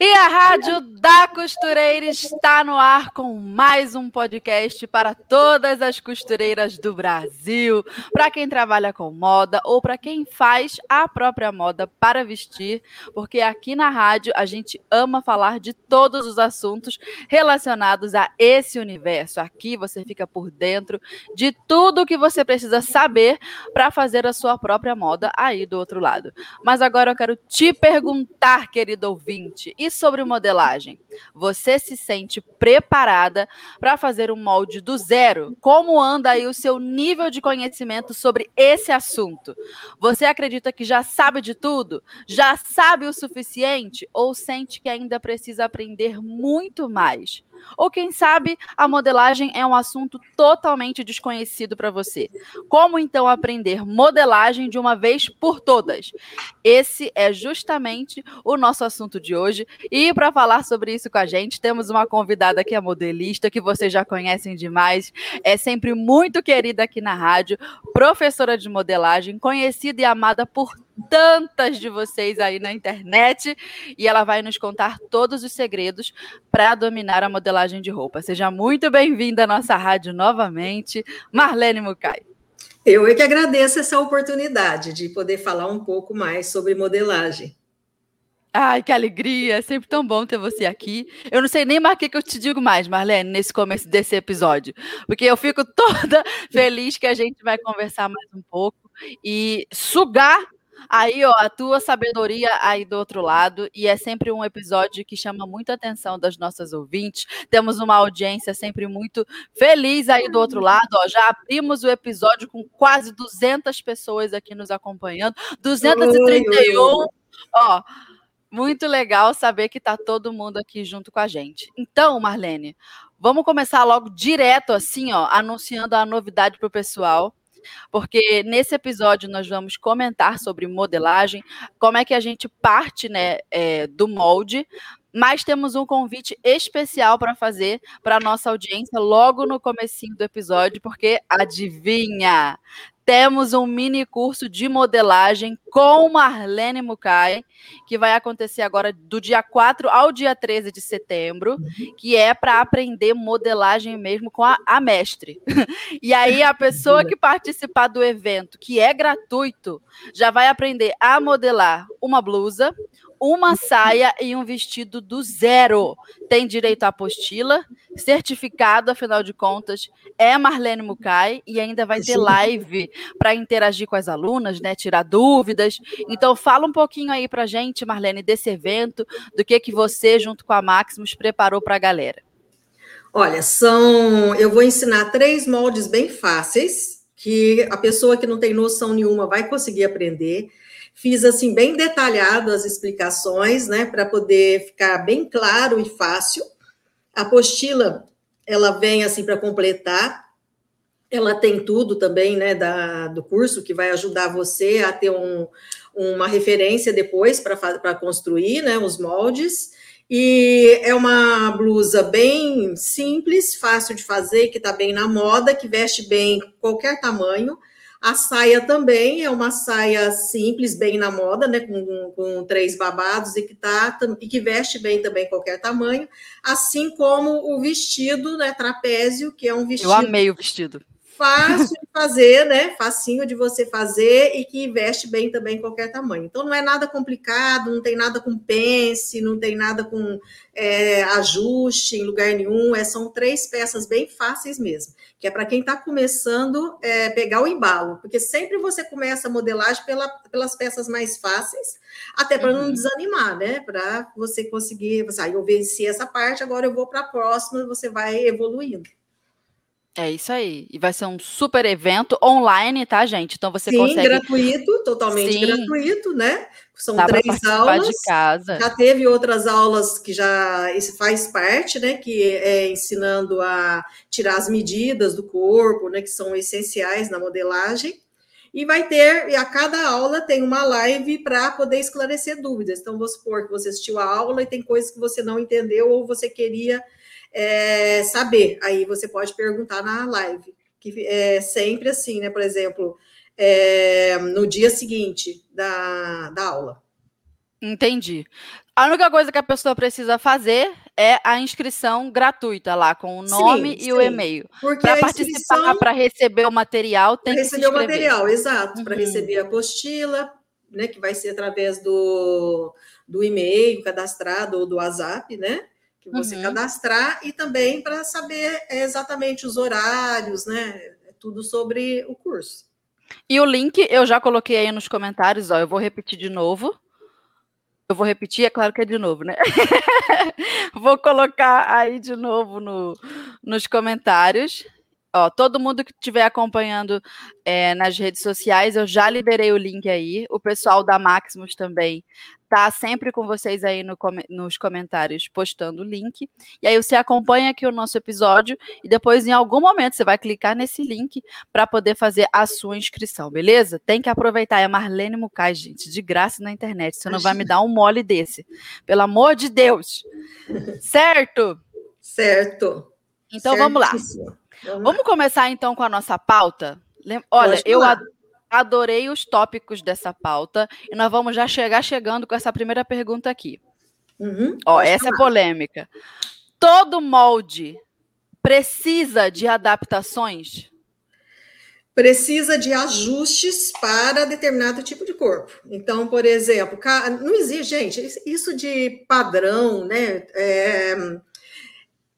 E a Rádio da Costureira está no ar com mais um podcast para todas as costureiras do Brasil, para quem trabalha com moda ou para quem faz a própria moda para vestir, porque aqui na rádio a gente ama falar de todos os assuntos relacionados a esse universo. Aqui você fica por dentro de tudo o que você precisa saber para fazer a sua própria moda aí do outro lado. Mas agora eu quero te perguntar, querido ouvinte, e sobre modelagem? Você se sente preparada para fazer um molde do zero? Como anda aí o seu nível de conhecimento sobre esse assunto? Você acredita que já sabe de tudo? Já sabe o suficiente? Ou sente que ainda precisa aprender muito mais? Ou quem sabe a modelagem é um assunto totalmente desconhecido para você. Como então aprender modelagem de uma vez por todas? Esse é justamente o nosso assunto de hoje. E para falar sobre isso com a gente, temos uma convidada que é modelista, que vocês já conhecem demais, é sempre muito querida aqui na rádio, professora de modelagem, conhecida e amada por tantas de vocês aí na internet e ela vai nos contar todos os segredos para dominar a modelagem de roupa. Seja muito bem-vinda à nossa rádio novamente, Marlene Mucay. Eu é que agradeço essa oportunidade de poder falar um pouco mais sobre modelagem. Ai, que alegria! É sempre tão bom ter você aqui. Eu não sei nem mais o que eu te digo mais, Marlene, nesse começo desse episódio, porque eu fico toda feliz que a gente vai conversar mais um pouco e sugar Aí, ó, a tua sabedoria aí do outro lado, e é sempre um episódio que chama muita atenção das nossas ouvintes. Temos uma audiência sempre muito feliz aí do outro lado, ó. Já abrimos o episódio com quase 200 pessoas aqui nos acompanhando, 231. Oi, oi. Ó, muito legal saber que tá todo mundo aqui junto com a gente. Então, Marlene, vamos começar logo direto assim, ó, anunciando a novidade para o pessoal porque nesse episódio nós vamos comentar sobre modelagem, como é que a gente parte né, é, do molde, mas temos um convite especial para fazer para a nossa audiência logo no comecinho do episódio, porque adivinha, temos um mini curso de modelagem com Marlene Mukai, que vai acontecer agora do dia 4 ao dia 13 de setembro, que é para aprender modelagem mesmo com a, a mestre. e aí a pessoa que participar do evento, que é gratuito, já vai aprender a modelar uma blusa, uma saia e um vestido do zero. Tem direito à apostila, certificado, afinal de contas, é Marlene Mukai e ainda vai ter live para interagir com as alunas, né, tirar dúvidas. Então fala um pouquinho aí pra gente, Marlene, desse evento, do que que você junto com a Maximus preparou para a galera. Olha, são, eu vou ensinar três moldes bem fáceis que a pessoa que não tem noção nenhuma vai conseguir aprender. Fiz assim bem detalhado as explicações, né, para poder ficar bem claro e fácil. A apostila, ela vem assim para completar. Ela tem tudo também, né, da, do curso que vai ajudar você a ter um, uma referência depois para construir, né, os moldes. E é uma blusa bem simples, fácil de fazer, que está bem na moda, que veste bem qualquer tamanho. A saia também é uma saia simples, bem na moda, né? Com, com três babados e que, tá, e que veste bem também qualquer tamanho, assim como o vestido, né? Trapézio, que é um vestido. Eu amei o vestido fácil de fazer, né? Facinho de você fazer e que veste bem também qualquer tamanho. Então não é nada complicado, não tem nada com pence, não tem nada com é, ajuste em lugar nenhum. É, são três peças bem fáceis mesmo, que é para quem está começando é, pegar o embalo, porque sempre você começa a modelagem pela, pelas peças mais fáceis, até para uhum. não desanimar, né? Para você conseguir, você, ah, eu venci essa parte, agora eu vou para a próxima, você vai evoluindo. É isso aí. E vai ser um super evento online, tá, gente? Então você Sim, consegue. gratuito, totalmente Sim. gratuito, né? São Dá três aulas. de casa. Já teve outras aulas que já isso faz parte, né? Que é ensinando a tirar as medidas do corpo, né? Que são essenciais na modelagem. E vai ter, e a cada aula tem uma live para poder esclarecer dúvidas. Então, vamos supor que você assistiu a aula e tem coisas que você não entendeu ou você queria é, saber. Aí você pode perguntar na live. Que é sempre assim, né? Por exemplo, é, no dia seguinte da, da aula. Entendi. A única coisa que a pessoa precisa fazer é a inscrição gratuita lá, com o nome Sim, e o sim. e-mail. Porque Para participar, para receber o material, tem para que se receber o inscrever. material, exato, para Uhum. receber a apostila, né, que vai ser através do, do e-mail cadastrado ou do WhatsApp, né, que você Uhum. cadastrar e também para saber exatamente os horários, né, tudo sobre o curso. E o link eu já coloquei aí nos comentários, ó. Eu vou repetir de novo. Eu vou repetir, é claro que é de novo, né? vou colocar aí de novo no, nos comentários. Ó, todo mundo que estiver acompanhando é, nas redes sociais, eu já liberei o link aí. O pessoal da Maximus também tá sempre com vocês aí no nos comentários postando o link. E aí você acompanha aqui o nosso episódio e depois, em algum momento, você vai clicar nesse link para poder fazer a sua inscrição, beleza? Tem que aproveitar. É Marlene Mucay, gente, de graça na internet. Você não vai me dar um mole desse. Pelo amor de Deus. Certo? Certo. Então vamos lá. Certíssimo. Vamos lá. Vamos começar então com a nossa pauta? Olha, eu falar. Ad- adorei os tópicos dessa pauta e nós vamos já chegar chegando com essa primeira pergunta aqui. Uhum, Ó, essa é polêmica. Todo molde precisa de adaptações? precisa de ajustes para determinado tipo de corpo. Então, por exemplo, não existe, gente, isso- isso de padrão, né? é,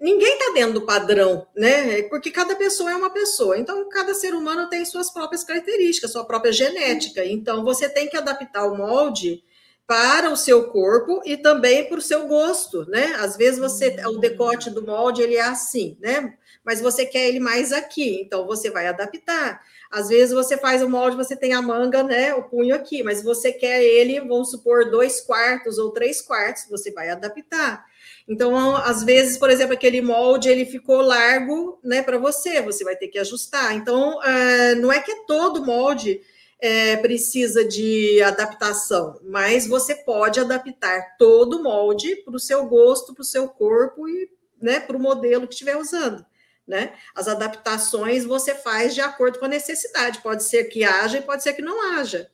ninguém está dentro do padrão, né? Porque cada pessoa é uma pessoa. Então, cada ser humano tem suas próprias características, sua própria genética. Então, você tem que adaptar o molde para o seu corpo e também para o seu gosto, né? Às vezes você o decote do molde ele é assim, né? Mas você quer ele mais aqui, então você vai adaptar. Às vezes você faz o molde, você tem a manga, né? O punho aqui, mas você quer ele, vamos supor, dois quartos ou três quartos, você vai adaptar. Então, às vezes, por exemplo, aquele molde ele ficou largo, né, para você, você vai ter que ajustar. Então, eh, não é que todo molde eh, precisa de adaptação, mas você pode adaptar todo molde para o seu gosto, para o seu corpo e né, para o modelo que estiver usando. Né? As adaptações você faz de acordo com a necessidade. Pode ser que haja e pode ser que não haja.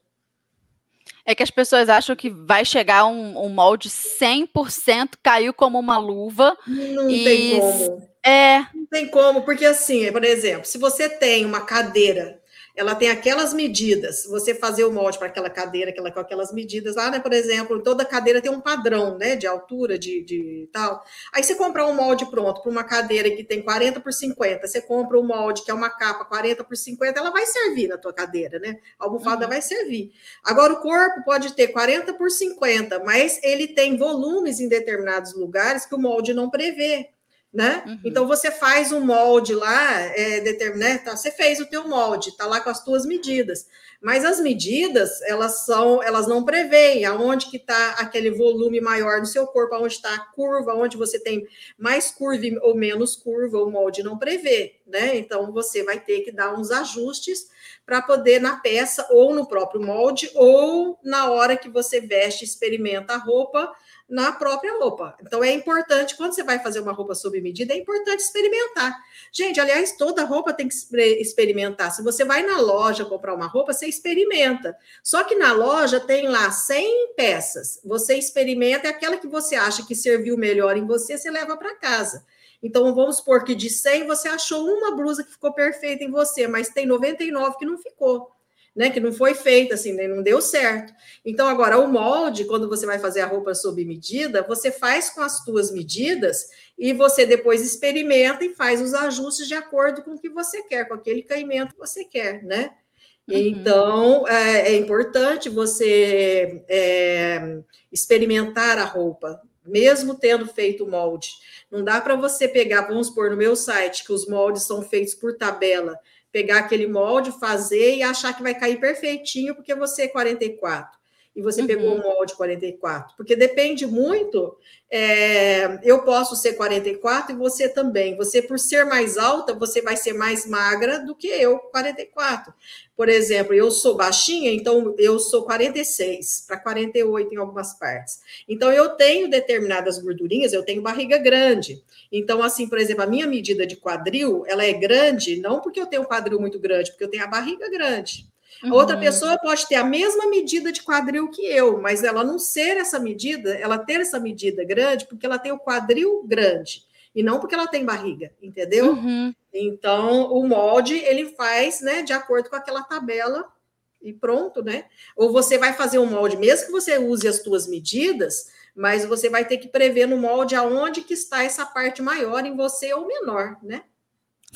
É que as pessoas acham que vai chegar um, um molde 100% caiu como uma luva. Não E- tem como. É, Não tem como, porque assim, por exemplo, se você tem uma cadeira, ela tem aquelas medidas, você fazer o molde para aquela cadeira, aquela, com aquelas medidas lá, né? Por exemplo, toda cadeira tem um padrão, né? De altura, de, de tal. Aí você comprar um molde pronto para uma cadeira que tem 40 por 50, você compra um molde que é uma capa 40 por 50, ela vai servir na tua cadeira, né? A almofada Uhum. vai servir. Agora, o corpo pode ter 40 por 50, mas ele tem volumes em determinados lugares que o molde não prevê né? Uhum. Então você faz um molde lá, é, determin- né? Tá, você fez o teu molde, tá lá com as tuas medidas. Mas as medidas, elas são, elas não preveem aonde que está aquele volume maior do seu corpo, aonde está a curva, onde você tem mais curva ou menos curva, o molde não prevê, né? Então você vai ter que dar uns ajustes para poder na peça ou no próprio molde ou na hora que você veste, experimenta a roupa na própria roupa. Então é importante, quando você vai fazer uma roupa sob medida, é importante experimentar. Gente, aliás, toda roupa tem que exper- experimentar. Se você vai na loja comprar uma roupa, você experimenta. Só que na loja tem lá 100 peças. Você experimenta e aquela que você acha que serviu melhor em você, você leva para casa. Então vamos supor que de 100 você achou uma blusa que ficou perfeita em você, mas tem 99 que não ficou. Né, que não foi feita assim, né, não deu certo. Então, agora, o molde, quando você vai fazer a roupa sob medida, você faz com as tuas medidas e você depois experimenta e faz os ajustes de acordo com o que você quer, com aquele caimento que você quer, né? Uhum. Então, é, é importante você é, experimentar a roupa, mesmo tendo feito o molde. Não dá para você pegar, vamos supor, no meu site, que os moldes são feitos por tabela, pegar aquele molde, fazer e achar que vai cair perfeitinho porque você é 44 e você uhum. pegou um molde 44, porque depende muito. É, eu posso ser 44 e você também. Você, por ser mais alta, você vai ser mais magra do que eu, 44. Por exemplo, eu sou baixinha, então eu sou 46 para 48 em algumas partes. Então eu tenho determinadas gordurinhas, eu tenho barriga grande. Então, assim, por exemplo, a minha medida de quadril, ela é grande, não porque eu tenho um quadril muito grande, porque eu tenho a barriga grande. Uhum. Outra pessoa pode ter a mesma medida de quadril que eu, mas ela não ser essa medida, ela ter essa medida grande, porque ela tem o quadril grande e não porque ela tem barriga, entendeu? Uhum. Então, o molde ele faz, né, de acordo com aquela tabela e pronto, né? Ou você vai fazer um molde, mesmo que você use as suas medidas, mas você vai ter que prever no molde aonde que está essa parte maior em você ou menor, né?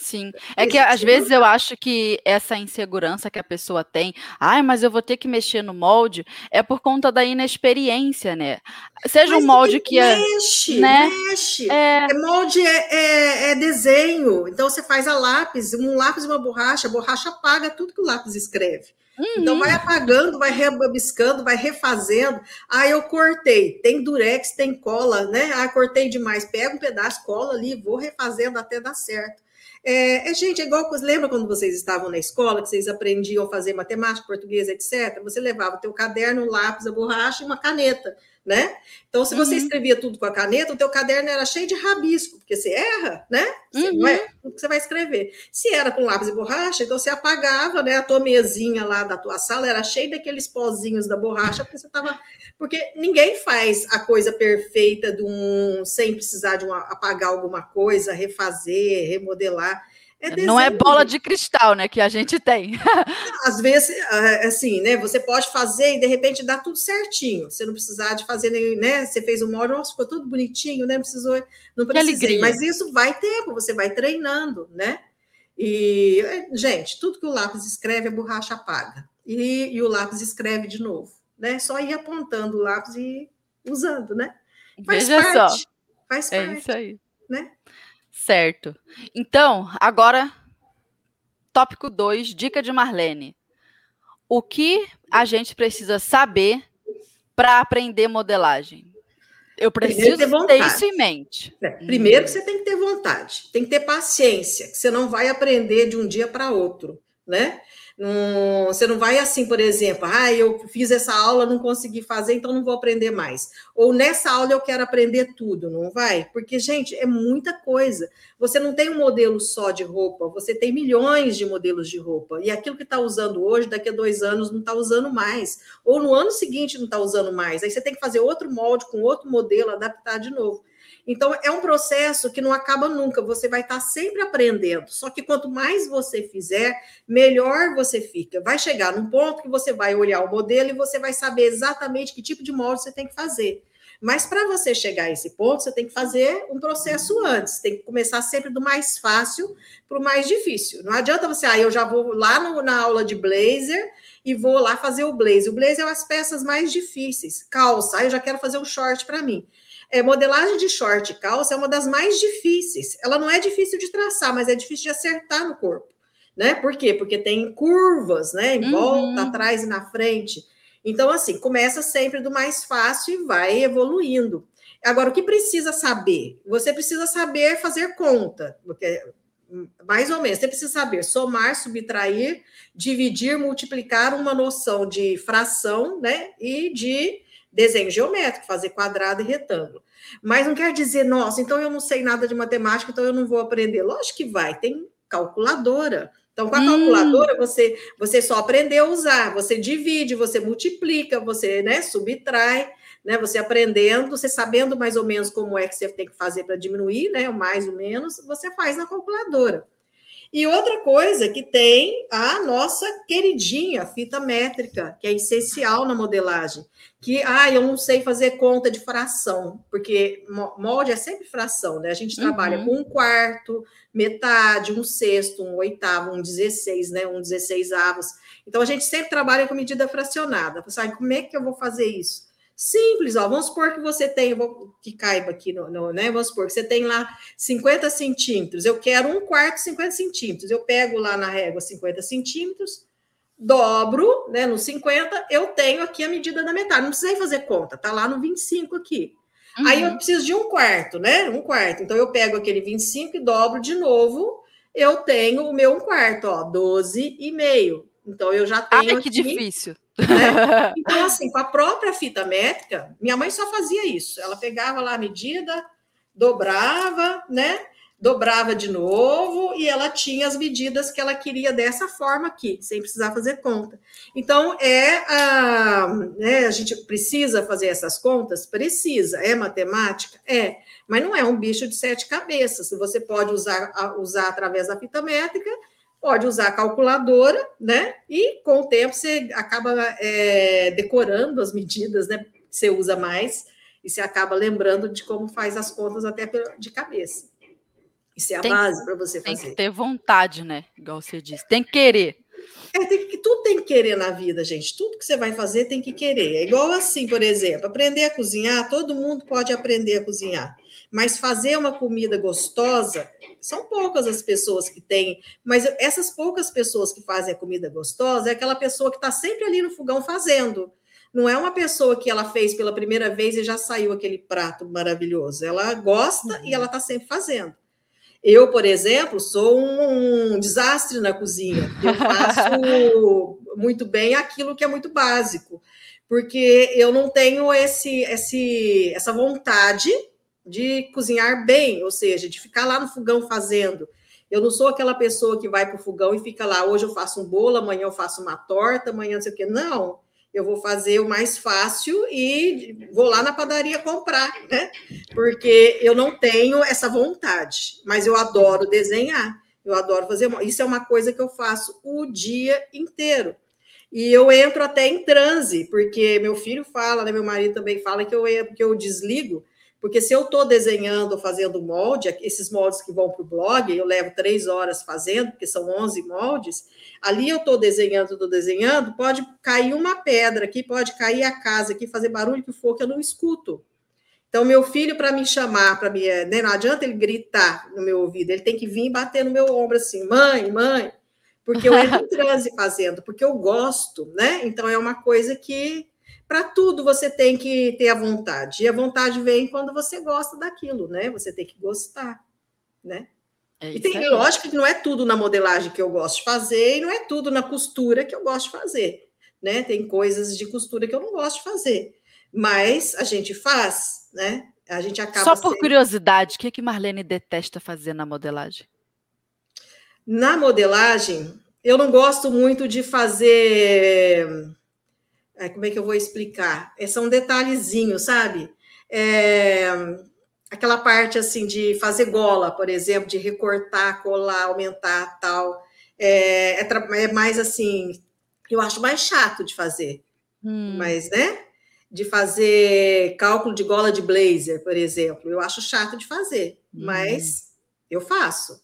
Sim, é que às vezes eu acho que essa insegurança que a pessoa tem, ai, mas eu vou ter que mexer no molde, é por conta da inexperiência, né? Seja mas um molde que é. Mexe, né? mexe. É... é molde é, é, é, desenho, então você faz a lápis, um lápis e uma borracha, a borracha apaga tudo que o lápis escreve. Então, uhum. Então vai apagando, vai rebabiscando, vai refazendo. Ah, eu cortei, tem durex, tem cola, né? Ah, cortei demais, pega um pedaço, cola ali, vou refazendo até dar certo. É, é, gente, é igual, lembra quando vocês estavam na escola, que vocês aprendiam a fazer matemática, português, etc? Você levava o teu caderno, um lápis, a borracha e uma caneta né? Então, se você uhum. escrevia tudo com a caneta, o teu caderno era cheio de rabisco, porque você erra, né? Você, uhum. Não é o que você vai escrever. Se era com lápis e borracha, então você apagava, né? A tua mesinha lá da tua sala era cheia daqueles pozinhos da borracha, porque você estava... Porque ninguém faz a coisa perfeita de um... sem precisar de um, apagar alguma coisa, refazer, remodelar. É não é bola de cristal, né, que a gente tem. Às vezes, é, assim, né, você pode fazer e de repente dá tudo certinho. Você não precisar de fazer, né, você fez um molde, nossa, ficou tudo bonitinho, né, precisou, não precisei. Mas isso vai tempo, você vai treinando, né? E, gente, tudo que o lápis escreve, a borracha apaga. E, e o lápis escreve de novo, né? Só ir apontando o lápis e usando, né? Faz Veja parte, só. Faz parte. É isso aí. Né? Certo. Então, agora, tópico 2, dica de Marlene. O que a gente precisa saber para aprender modelagem? Eu preciso ter, ter, isso em mente. É, primeiro, hum. você tem que ter vontade, tem que ter paciência, que você não vai aprender de um dia para outro, né? Não, você não vai assim, por exemplo, ah, eu fiz essa aula, não consegui fazer, então não vou aprender mais. Ou nessa aula eu quero aprender tudo, não vai? Porque, gente, é muita coisa. Você não tem um modelo só de roupa, você tem milhões de modelos de roupa. E aquilo que está usando hoje, daqui a dois anos, não está usando mais. Ou no ano seguinte não está usando mais. Aí você tem que fazer outro molde com outro modelo, adaptar de novo. Então, é um processo que não acaba nunca, você vai estar sempre aprendendo. Só que quanto mais você fizer, melhor você fica. Vai chegar num ponto que você vai olhar o modelo e você vai saber exatamente que tipo de molde você tem que fazer. Mas para você chegar a esse ponto, você tem que fazer um processo antes, tem que começar sempre do mais fácil para o mais difícil. Não adianta você, ah, eu já vou lá no, na aula de blazer e vou lá fazer o blazer. O blazer é as peças mais difíceis. Calça, aí eu já quero fazer um short para mim. É, modelagem de short e calça é uma das mais difíceis. Ela não é difícil de traçar, mas é difícil de acertar no corpo. Né? Por quê? Porque tem curvas, né? Em volta, uhum. atrás e na frente. Então, assim, começa sempre do mais fácil e vai evoluindo. Agora, o que precisa saber? Você precisa saber fazer conta, porque mais ou menos, você precisa saber somar, subtrair, dividir, multiplicar, uma noção de fração, né? E de desenho geométrico, fazer quadrado e retângulo. Mas não quer dizer, nossa, então eu não sei nada de matemática, então eu não vou aprender. Lógico que vai, tem calculadora. Então, com a hum. calculadora, você, você só aprendeu a usar, você divide, você multiplica, você né, subtrai, né? Você aprendendo, você sabendo mais ou menos como é que você tem que fazer para diminuir, né? Mais ou menos, você faz na calculadora. E outra coisa que tem a nossa queridinha fita métrica, que é essencial na modelagem, que ah, eu não sei fazer conta de fração, porque molde é sempre fração, né? A gente trabalha uhum. com um quarto, metade, um sexto, um oitavo, um dezesseis, né? Um dezesseis avos. Então a gente sempre trabalha com medida fracionada. Você sabe como é que eu vou fazer isso? Simples, ó. Vamos supor que você tem, vou, que caiba aqui, no, no, né? Vamos supor que você tem lá 50 centímetros. Eu quero um quarto 50 centímetros. Eu pego lá na régua 50 centímetros, dobro, né? No 50, eu tenho aqui a medida da metade. Não precisei fazer conta, tá lá no 25 aqui. Uhum. Aí eu preciso de um quarto, né? Um quarto. Então eu pego aquele 25 e dobro de novo. Eu tenho o meu um quarto, ó, 12 e meio. Então eu já tenho. Ai, que aqui, difícil. Né? Então, assim, com a própria fita métrica, minha mãe só fazia isso. Ela pegava lá a medida, dobrava, né? Dobrava de novo e ela tinha as medidas que ela queria dessa forma aqui, sem precisar fazer conta. Então, é a, né, a gente precisa fazer essas contas? Precisa. É matemática? É. Mas não é um bicho de sete cabeças. Você pode usar, usar através da fita métrica pode usar a calculadora, né? E com o tempo você acaba é, decorando as medidas, né? Você usa mais e você acaba lembrando de como faz as contas até de cabeça. Isso é a tem, base para você fazer. Tem que ter vontade, né? Igual você disse, tem que querer. É, tem que, tudo tem que querer na vida, gente. Tudo que você vai fazer tem que querer. É igual assim, por exemplo, aprender a cozinhar, todo mundo pode aprender a cozinhar. Mas fazer uma comida gostosa, são poucas as pessoas que têm. Mas essas poucas pessoas que fazem a comida gostosa é aquela pessoa que está sempre ali no fogão fazendo. Não é uma pessoa que ela fez pela primeira vez e já saiu aquele prato maravilhoso. Ela gosta uhum. e ela está sempre fazendo. Eu, por exemplo, sou um desastre na cozinha. Eu faço muito bem aquilo que é muito básico, porque eu não tenho esse, esse, essa vontade de cozinhar bem, ou seja, de ficar lá no fogão fazendo. Eu não sou aquela pessoa que vai para o fogão e fica lá, hoje eu faço um bolo, amanhã eu faço uma torta, amanhã não sei o quê. Não, eu vou fazer o mais fácil e vou lá na padaria comprar, né? Porque eu não tenho essa vontade, mas eu adoro desenhar, eu adoro fazer. Isso é uma coisa que eu faço o dia inteiro. E eu entro até em transe, porque meu filho fala, né, meu marido também fala que eu, que eu desligo, porque se eu estou desenhando, fazendo molde, esses moldes que vão para o blog, eu levo três horas fazendo, porque são 11 moldes, ali eu estou desenhando, estou desenhando, pode cair uma pedra aqui, pode cair a casa aqui, fazer barulho que for, que eu não escuto. Então, meu filho, para me chamar, para me. Né, não adianta ele gritar no meu ouvido, ele tem que vir bater no meu ombro assim, mãe, mãe, porque eu entro em transe fazendo, porque eu gosto, né? Então, é uma coisa que para tudo você tem que ter a vontade. E a vontade vem quando você gosta daquilo, né? Você tem que gostar, né? É e tem, aí. lógico que não é tudo na modelagem que eu gosto de fazer, e não é tudo na costura que eu gosto de fazer, né? Tem coisas de costura que eu não gosto de fazer, mas a gente faz, né? A gente acaba. Só por sendo... curiosidade, o que, que Marlene detesta fazer na modelagem? Na modelagem, eu não gosto muito de fazer é, como é que eu vou explicar? É, são detalhezinhos, sabe? É, aquela parte assim de fazer gola, por exemplo, de recortar, colar, aumentar, tal. É, é, é mais assim, eu acho mais chato de fazer. Hum. Mas, né? De fazer cálculo de gola de blazer, por exemplo, eu acho chato de fazer, hum. mas eu faço.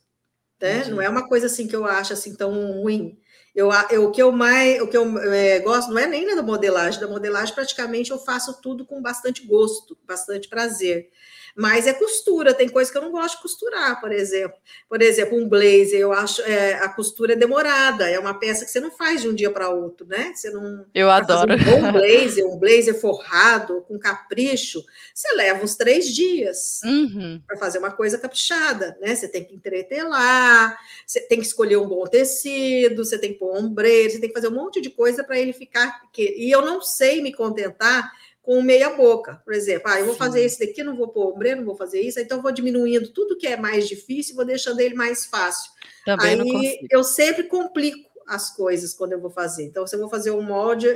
Né? Não é uma coisa assim que eu acho assim tão ruim. Eu, eu, o que eu mais o que eu é, gosto não é nem da modelagem, da modelagem praticamente eu faço tudo com bastante gosto, bastante prazer. Mas é costura, tem coisa que eu não gosto de costurar, por exemplo. Por exemplo, um blazer, eu acho é, a costura é demorada, é uma peça que você não faz de um dia para outro, né? Você não. Eu adoro. Um bom blazer, um blazer forrado, com capricho, você leva uns três dias uhum. para fazer uma coisa caprichada, né? Você tem que entretelar, você tem que escolher um bom tecido, você tem que pôr ombreiro, você tem que fazer um monte de coisa para ele ficar. E eu não sei me contentar com meia boca, por exemplo. Ah, eu vou Sim. fazer esse daqui, não vou pôr ombreiro, não vou fazer isso, então eu vou diminuindo tudo que é mais difícil, vou deixando ele mais fácil. Também Aí eu sempre complico as coisas quando eu vou fazer. Então, se eu vou fazer um molde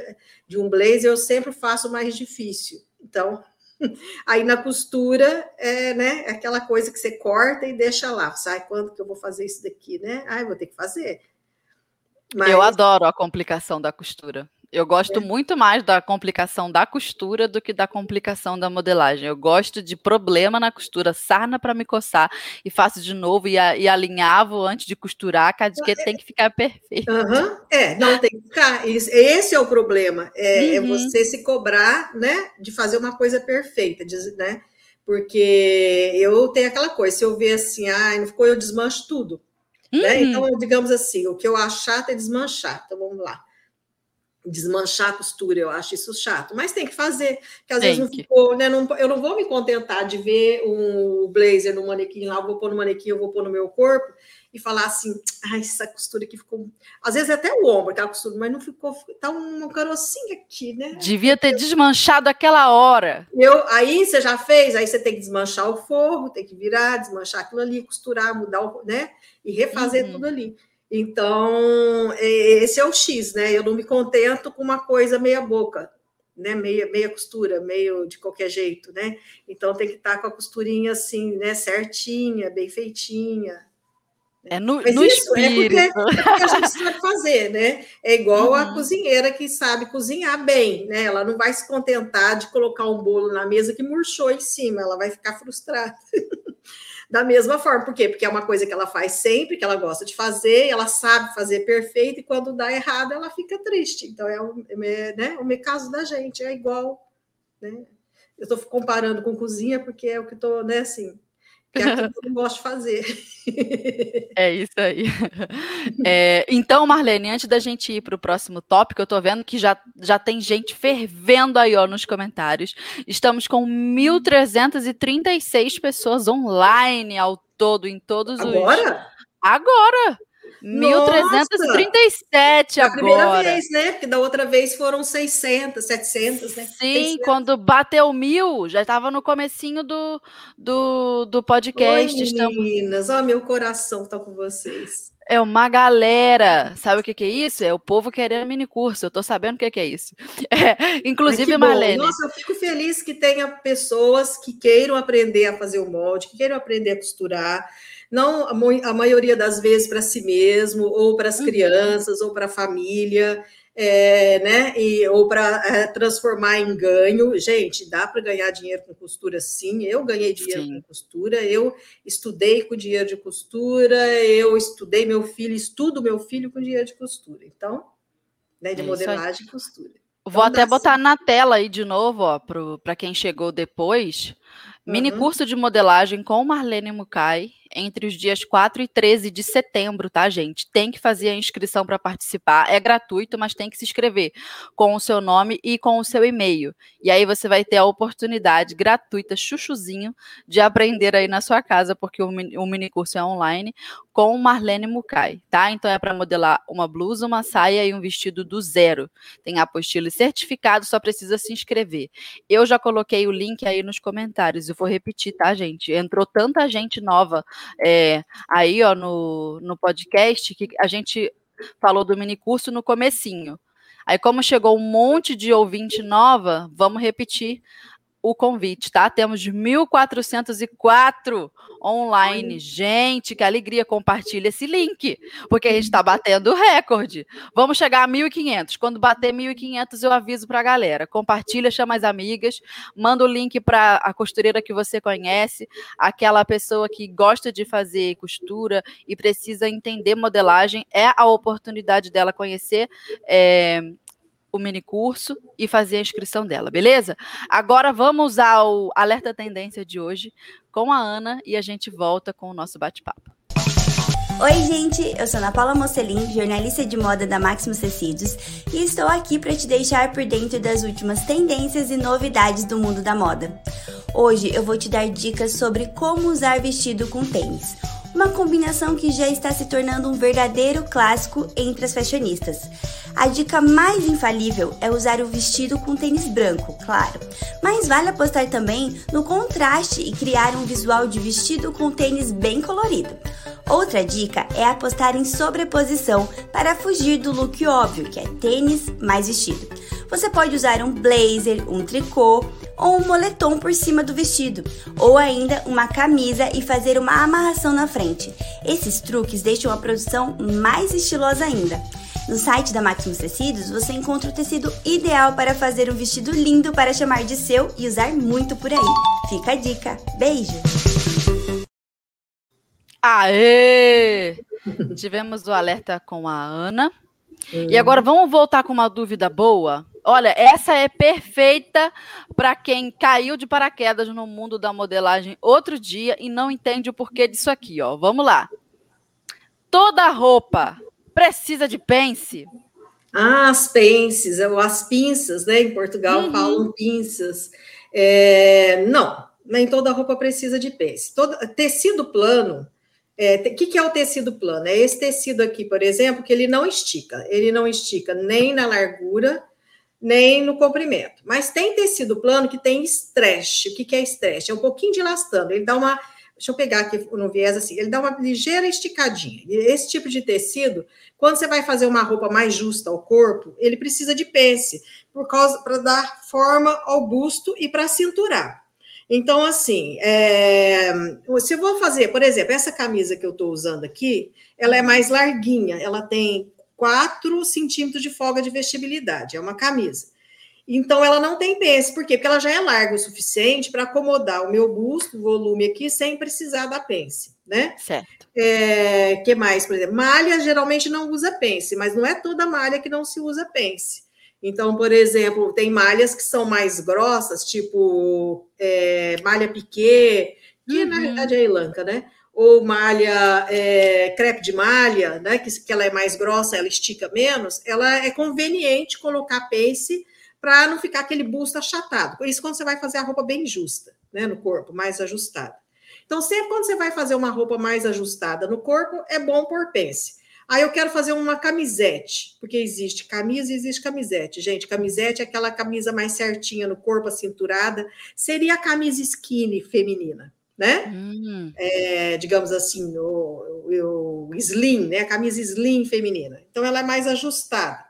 de um blazer, eu sempre faço mais difícil. Então, aí na costura é, né, é aquela coisa que você corta e deixa lá. Sai quando que eu vou fazer isso daqui, né? Ah, eu vou ter que fazer. Mas... Eu adoro a complicação da costura. Eu gosto é. muito mais da complicação da costura do que da complicação da modelagem. Eu gosto de problema na costura, sarna para me coçar e faço de novo e, a, e alinhavo antes de costurar, que é, tem que ficar perfeito. Uhum. É, não tem que ficar. Esse é o problema. É, é, uhum. é, você se cobrar, né, de fazer uma coisa perfeita, né? Porque eu tenho aquela coisa, se eu ver assim, ah, não ficou, eu desmancho tudo. Uhum. Né? Então, digamos assim, o que eu chato é desmanchar. Então, vamos lá desmanchar a costura, eu acho isso chato, mas tem que fazer, que às tem vezes não ficou, né? Não, eu não vou me contentar de ver um blazer no manequim lá, eu vou pôr no manequim, eu vou pôr no meu corpo e falar assim, ah, essa costura aqui ficou. Às vezes até o ombro, aquela costura, mas não ficou, tá um carocinho aqui, né? Devia ter desmanchado aquela hora. Eu, aí você já fez, aí você tem que desmanchar o forro, tem que virar, desmanchar aquilo ali, costurar, mudar o, né? E refazer uhum. tudo ali. Então, é, esse é o X, né? Eu não me contento com uma coisa meia boca, né? Meia, meia costura, meio de qualquer jeito, né? Então tem que estar com a costurinha assim, né? Certinha, bem feitinha. É no, Mas no isso espírito. é porque, é porque, a gente sabe fazer, né? É igual uhum. a cozinheira que sabe cozinhar bem, né? Ela não vai se contentar de colocar um bolo na mesa que murchou em cima, ela vai ficar frustrada. da mesma forma. Por quê? Porque é uma coisa que ela faz sempre, que ela gosta de fazer, ela sabe fazer perfeito, e quando dá errado, ela fica triste. Então, é o, é, né, o caso da gente, é igual. Né? Eu estou comparando com cozinha, porque é o que estou, né, assim, que é aquilo que eu não gosto de fazer. É isso aí. É, então, Marlene, antes da gente ir para o próximo tópico, eu estou vendo que já, já tem gente fervendo aí ó, nos comentários. Estamos com 1.336 pessoas online ao todo, em todos Agora? os. Agora? Agora! 1337 agora. A primeira vez, né? Porque da outra vez foram 600, 700, né? Sim, 600. quando bateu mil, já estava no comecinho do, do, do podcast. Oi, meninas, Estamos... ó, meu coração está com vocês. É uma galera. Sabe o que, que, é isso? É o povo querendo mini curso. Eu tô sabendo o que, que é isso. É, inclusive, Marlene. Nossa, eu fico feliz que tenha pessoas que queiram aprender a fazer o molde, que queiram aprender a costurar não a, maioria das vezes para si mesmo, ou para as uhum. crianças, ou para a família, é, né? E, ou para é, transformar em ganho. Gente, dá para ganhar dinheiro com costura, sim. Eu ganhei dinheiro sim. com costura, eu estudei com dinheiro de costura, eu estudei meu filho, estudo meu filho com dinheiro de costura. Então, né, de é modelagem e costura. Vou então, até botar na tela aí de novo, ó, para quem chegou depois. Mini curso de modelagem com Marlene Mukai entre os dias 4 e 13 de setembro, tá, gente? Tem que fazer a inscrição para participar. É gratuito, mas tem que se inscrever com o seu nome e com o seu e-mail. E aí você vai ter a oportunidade gratuita, chuchuzinho, de aprender aí na sua casa, porque o, mini curso é online, com Marlene Mukai, tá? Então é para modelar uma blusa, uma saia e um vestido do zero. Tem apostila e certificado, só precisa se inscrever. Eu já coloquei o link aí nos comentários, eu vou repetir, tá, gente? Entrou tanta gente nova é, aí, ó, no, no podcast, que a gente falou do mini curso no comecinho. Aí, como chegou um monte de ouvinte nova, vamos repetir o convite, tá? Temos 1.404 online. Gente, que alegria! Compartilha esse link, porque a gente está batendo recorde. Vamos chegar a 1.500. Quando bater 1.500, eu aviso para a galera. Compartilha, chama as amigas, manda o link para a costureira que você conhece, aquela pessoa que gosta de fazer costura e precisa entender modelagem. É a oportunidade dela conhecer é, o mini curso e fazer a inscrição dela, beleza? Agora vamos ao alerta tendência de hoje com a Ana e a gente volta com o nosso bate-papo. Oi, gente, eu sou Ana Paula Mocelin, jornalista de moda da Maximus Tecidos, e estou aqui para te deixar por dentro das últimas tendências e novidades do mundo da moda. Hoje eu vou te dar dicas sobre como usar vestido com tênis uma combinação que já está se tornando um verdadeiro clássico entre as fashionistas. A dica mais infalível é usar o vestido com tênis branco, claro, mas vale apostar também no contraste e criar um visual de vestido com tênis bem colorido. Outra dica é apostar em sobreposição para fugir do look óbvio, que é tênis mais vestido. Você pode usar um blazer, um tricô ou um moletom por cima do vestido, ou ainda uma camisa e fazer uma amarração na frente. Esses truques deixam a produção mais estilosa ainda. No site da Maximus Tecidos você encontra o tecido ideal para fazer um vestido lindo para chamar de seu e usar muito por aí. Fica a dica. Beijo! Aê! Tivemos o alerta com a Ana. E agora vamos voltar com uma dúvida boa. Olha, essa é perfeita para quem caiu de paraquedas no mundo da modelagem outro dia e não entende o porquê disso aqui, ó. Vamos lá. Toda roupa precisa de pence? Ah, as pences, ou as pinças, né? Em Portugal uhum. falam pinças. É, não, nem toda roupa precisa de pence. Todo, tecido plano o é, que, que é o tecido plano? É esse tecido aqui, por exemplo, que ele não estica. Ele não estica nem na largura, nem no comprimento. Mas tem tecido plano que tem stretch. O que, que é stretch? É um pouquinho dilastando. Ele dá uma. Deixa eu pegar aqui no viés assim. Ele dá uma ligeira esticadinha. E esse tipo de tecido, quando você vai fazer uma roupa mais justa ao corpo, ele precisa de pence, por causa para dar forma ao busto e para cinturar. Então, assim, é, se eu vou fazer, por exemplo, essa camisa que eu estou usando aqui, ela é mais larguinha, ela tem 4 centímetros de folga de vestibilidade, é uma camisa. Então, ela não tem pence, por quê? Porque ela já é larga o suficiente para acomodar o meu busto, o volume aqui, sem precisar da pence, né? Certo. É, que mais, por exemplo? Malha geralmente não usa pence, mas não é toda malha que não se usa pence. Então, por exemplo, tem malhas que são mais grossas, tipo é, malha piquê, que uhum. na verdade é elanca, né? Ou malha, é, crepe de malha, né? Que, que ela é mais grossa, ela estica menos, ela é conveniente colocar pace para não ficar aquele busto achatado. Por isso, quando você vai fazer a roupa bem justa, né? No corpo, mais ajustada. Então, sempre quando você vai fazer uma roupa mais ajustada no corpo, é bom pôr pence. Aí eu quero fazer uma camisete, porque existe camisa e existe camisete. Gente, camisete é aquela camisa mais certinha no corpo, acinturada. Seria a camisa skinny feminina, né? Hum. É, digamos assim, o, o, slim, né? A camisa slim feminina. Então ela é mais ajustada.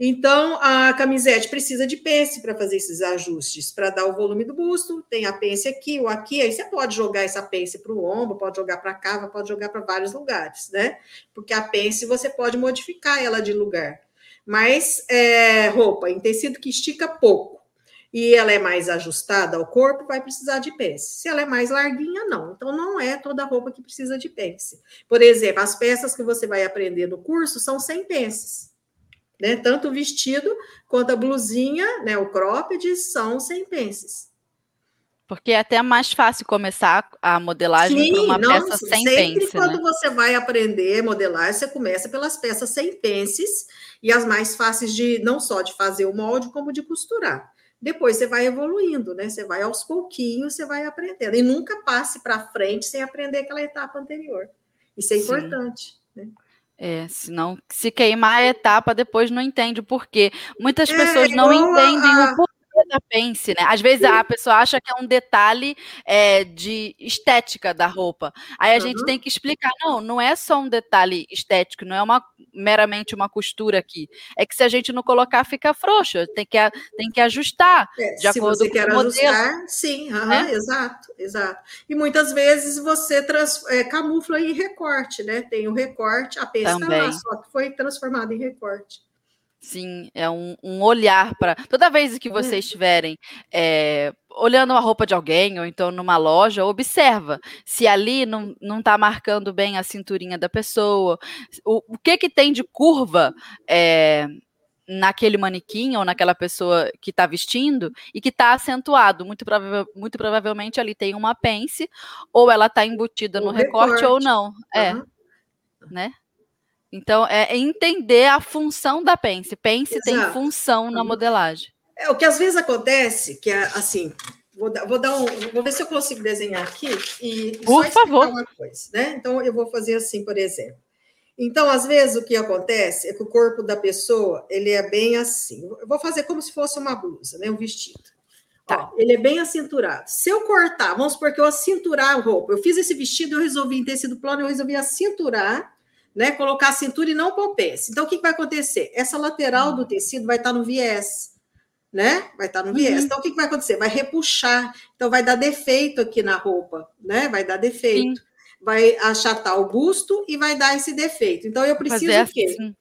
Então, a camisete precisa de pence para fazer esses ajustes, para dar o volume do busto. Tem a pence aqui ou aqui, aí você pode jogar essa pence para o ombro, pode jogar para cá, pode jogar para vários lugares, né? Porque a pence você pode modificar ela de lugar. Mas é, roupa em tecido que estica pouco e ela é mais ajustada ao corpo, vai precisar de pence. Se ela é mais larguinha, não. Então, não é toda roupa que precisa de pence. Por exemplo, as peças que você vai aprender no curso são sem pences né? Tanto o vestido quanto a blusinha, né? O cropped são sem pences. Porque é até mais fácil começar a modelagem por uma não, peça sem sempre pence. quando né? você vai aprender modelar, você começa pelas peças sem pences e as mais fáceis de não só de fazer o molde, como de costurar. Depois você vai evoluindo, né? Você vai aos pouquinhos, você vai aprendendo. E nunca passe para frente sem aprender aquela etapa anterior. Isso é Sim. importante. Né? É, senão se queimar a etapa, depois não entende o porquê. Muitas é, pessoas não entendem a... o porquê da pence, né? Às vezes a pessoa acha que é um detalhe é, de estética da roupa. Aí a uhum. gente tem que explicar, não, não é só um detalhe estético, não é uma meramente uma costura aqui. É que se a gente não colocar, fica frouxo, tem que, tem que ajustar é, de acordo com o modelo. Ajustar, sim, uhum, né? exato, exato. E muitas vezes você trans, é, camufla em recorte, né? Tem o recorte, a peça lá, só que foi transformada em recorte. Sim, é um, um olhar para. Toda vez que vocês hum. estiverem é, olhando a roupa de alguém, ou então numa loja, observa se ali não, não tá marcando bem a cinturinha da pessoa. O, o que que tem de curva é, naquele manequim ou naquela pessoa que está vestindo e que está acentuado. Muito, prova muito provavelmente ali tem uma pence, ou ela está embutida no recorte, recorte, ou não. É. Né? Então, é entender a função da Pence. Pence Exato. tem função na modelagem. É o que às vezes acontece, que é assim, vou dar, vou dar um, vou ver se eu consigo desenhar aqui e por favor. Uma coisa, né? Então eu vou fazer assim, por exemplo. Então, às vezes o que acontece é que o corpo da pessoa, ele é bem assim. Eu vou fazer como se fosse uma blusa, né, um vestido. Tá. Ó, ele é bem acinturado. Se eu cortar, vamos supor que eu acinturar a roupa, eu fiz esse vestido, eu resolvi em tecido plano, eu resolvi acinturar né? Colocar a cintura e não pence. Então, o que, que vai acontecer? Essa lateral do tecido vai estar no viés, né? Vai estar no viés. Uhum. Então, o que, que vai acontecer? Vai repuxar. Então, vai dar defeito aqui na roupa, né? Vai dar defeito. Sim. Vai achatar o busto e vai dar esse defeito. Então, eu preciso o quê? Assim.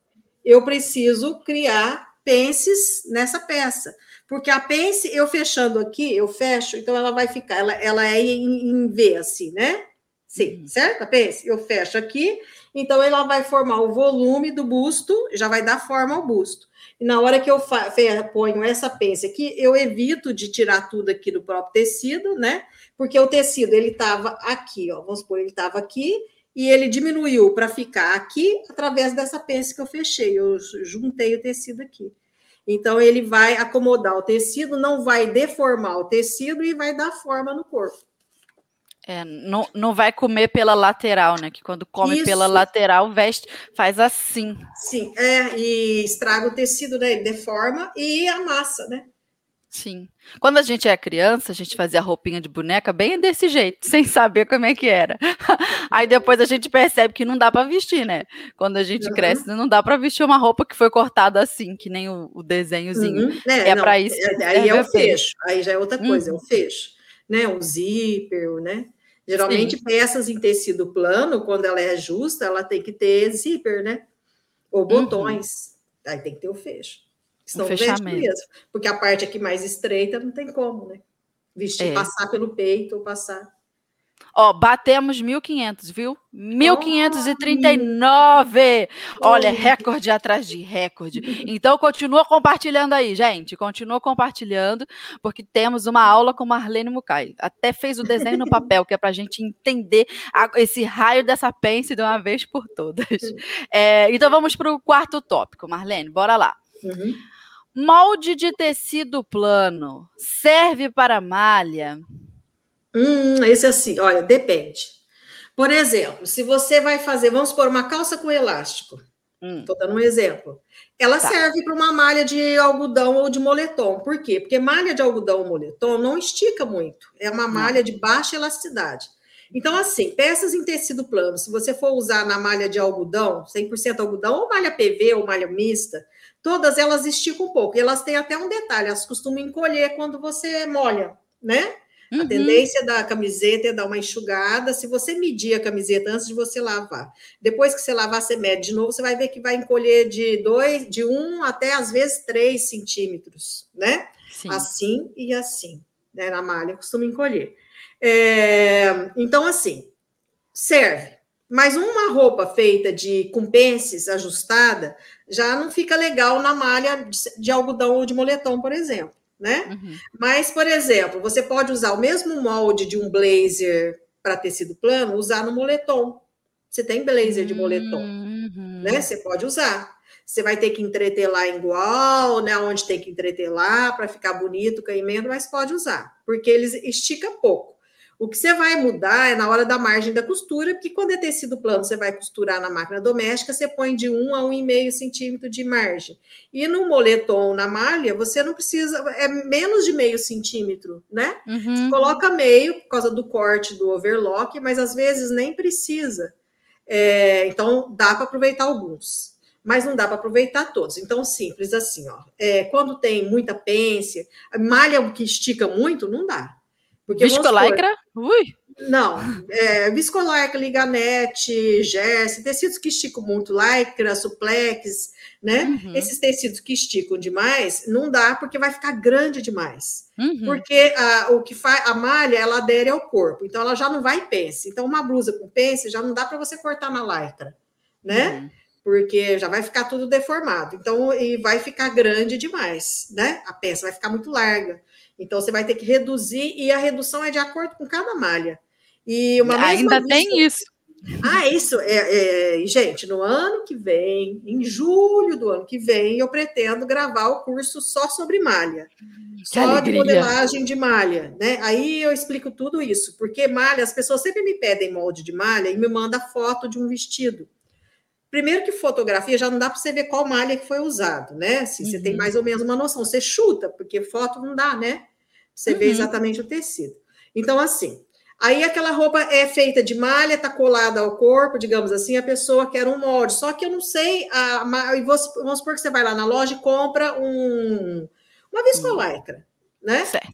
eu preciso criar pences nessa peça. Porque a pence, eu fechando aqui, eu fecho, então ela vai ficar, ela, ela é em, em V, assim, né? Sim, uhum. certo? A pence, eu fecho aqui, então ela vai formar o volume do busto, já vai dar forma ao busto. E na hora que eu ponho essa pence aqui, eu evito de tirar tudo aqui do próprio tecido, né? Porque o tecido, ele estava aqui, ó, vamos supor, ele estava aqui, e ele diminuiu para ficar aqui através dessa pence que eu fechei, eu juntei o tecido aqui. Então, ele vai acomodar o tecido, não vai deformar o tecido e vai dar forma no corpo. É, não, não vai comer pela lateral, né? Que quando come Isso. pela lateral, veste, faz assim. Sim, é, e estraga o tecido, né? Deforma e amassa, né? Sim. Quando a gente é criança, a gente fazia roupinha de boneca bem desse jeito, sem saber como é que era. Aí depois a gente percebe que não dá para vestir, né? Quando a gente uhum. cresce, não dá para vestir uma roupa que foi cortada assim, que nem o, o desenhozinho. Uhum. É, é para isso. É, aí é o fecho. Aí já é outra coisa, uhum. é o fecho, né? O zíper, né? Geralmente Sim. peças em tecido plano, quando ela é justa, ela tem que ter zíper, né? Ou uhum. botões. Aí tem que ter o fecho. Um fechamento. mesmo. Porque a parte aqui mais estreita não tem como, né? Vestir, é. passar pelo peito ou passar. Ó, batemos 1.500, viu? 1.539! Oh, Olha, recorde atrás de recorde. Então, continua compartilhando aí, gente. Continua compartilhando, porque temos uma aula com Marlene Mucay. Até fez o desenho no papel, que é para a gente entender a, esse raio dessa pence de uma vez por todas. É, então, vamos para o quarto tópico, Marlene, bora lá. Uhum. Molde de tecido plano serve para malha? Hum, esse é assim, olha, depende. Por exemplo, se você vai fazer, vamos pôr uma calça com elástico. Estou hum. dando um exemplo. Ela tá. serve para uma malha de algodão ou de moletom. Por quê? Porque malha de algodão ou moletom não estica muito. É uma malha de baixa elasticidade. Então, assim, peças em tecido plano, se você for usar na malha de algodão, 100% algodão, ou malha PV ou malha mista, todas elas esticam um pouco. E elas têm até um detalhe, elas costumam encolher quando você molha, né? Uhum. A tendência da camiseta é dar uma enxugada. Se você medir a camiseta antes de você lavar, depois que você lavar, você mede de novo, você vai ver que vai encolher de dois, de um até às vezes três centímetros, né? Sim. Assim e assim, né? Na malha costuma encolher. É, então, assim, serve. Mas uma roupa feita de com pences ajustada já não fica legal na malha de, de algodão ou de moletom, por exemplo, né? Uhum. Mas, por exemplo, você pode usar o mesmo molde de um blazer para tecido plano, usar no moletom. Você tem blazer de moletom, uhum. né? Você pode usar. Você vai ter que entretelar igual, né? Onde tem que entretelar para ficar bonito o caimento, mas pode usar, porque eles estica pouco. O que você vai mudar é na hora da margem da costura, porque quando é tecido plano, você vai costurar na máquina doméstica, você põe de 1 a 1,5 centímetro de margem. E no moletom, na malha, você não precisa, é menos de meio centímetro, né? Uhum. Você coloca meio por causa do corte do overlock, mas às vezes nem precisa. É, então, dá para aproveitar alguns mas não dá para aproveitar todos. Então, simples assim, ó. É, quando tem muita pence, malha que estica muito, não dá. Porque, Viscolaicra? Ui! Não, é, viscolaicra, liganete, gerce, tecidos que esticam muito, lycra, suplex, né? Uhum. Esses tecidos que esticam demais, não dá porque vai ficar grande demais. Uhum. Porque a, o que faz a malha, ela adere ao corpo, então ela já não vai pence. Então, uma blusa com pence já não dá para você cortar na lycra, né? Uhum. Porque já vai ficar tudo deformado. Então, e vai ficar grande demais, né? A peça vai ficar muito larga. Então, você vai ter que reduzir, e a redução é de acordo com cada malha. E uma Ainda tem isso. Ah, isso. É, é, gente, no ano que vem, em julho do ano que vem, eu pretendo gravar o curso só sobre malha. Que só alegria. de modelagem de malha, né? Aí eu explico tudo isso, porque malha, as pessoas sempre me pedem molde de malha e me manda foto de um vestido. Primeiro que fotografia já não dá para você ver qual malha que foi usado, né? Assim, uhum. Você tem uhum. mais ou menos uma noção. Você chuta, porque foto não dá, né? Você uhum. vê exatamente o tecido. Então, assim, aí aquela roupa é feita de malha, tá colada ao corpo, digamos assim, a pessoa quer um molde. Só que eu não sei, a, a, vamos supor que você vai lá na loja e compra um, uma viscolaicra, né? Certo.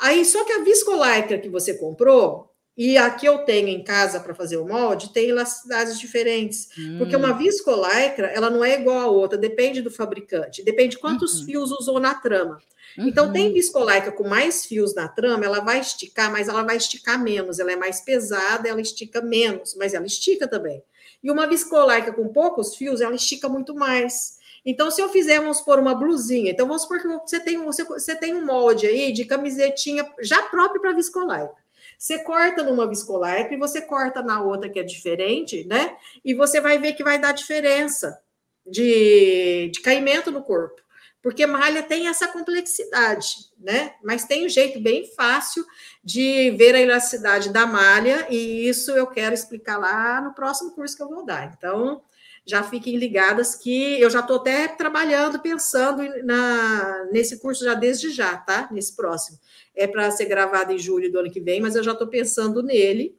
Aí, só que a viscolaicra que você comprou, E a que eu tenho em casa para fazer o molde tem elasticidades diferentes. Hum. Porque uma viscolaicra, ela não é igual a outra, depende do fabricante, depende quantos uhum. fios usou na trama. Uhum. Então, tem uhum. viscolaica com mais fios na trama, ela vai esticar, mas ela vai esticar menos. Ela é mais pesada, ela estica menos, mas ela estica também. E uma viscolaica com poucos fios, ela estica muito mais. Então, se eu fizer, vamos por uma blusinha, então vamos supor que você tem, você, você tem um molde aí de camisetinha já próprio para viscolaica. Você corta numa viscolycra e você corta na outra que é diferente, né? E você vai ver que vai dar diferença de, de caimento no corpo. Porque malha tem essa complexidade, né? Mas tem um jeito bem fácil de ver a elasticidade da malha, e isso eu quero explicar lá no próximo curso que eu vou dar. Então, já fiquem ligadas que eu já estou até trabalhando, pensando na, nesse curso já desde já, tá? Nesse próximo é para ser gravado em julho do ano que vem, mas eu já estou pensando nele.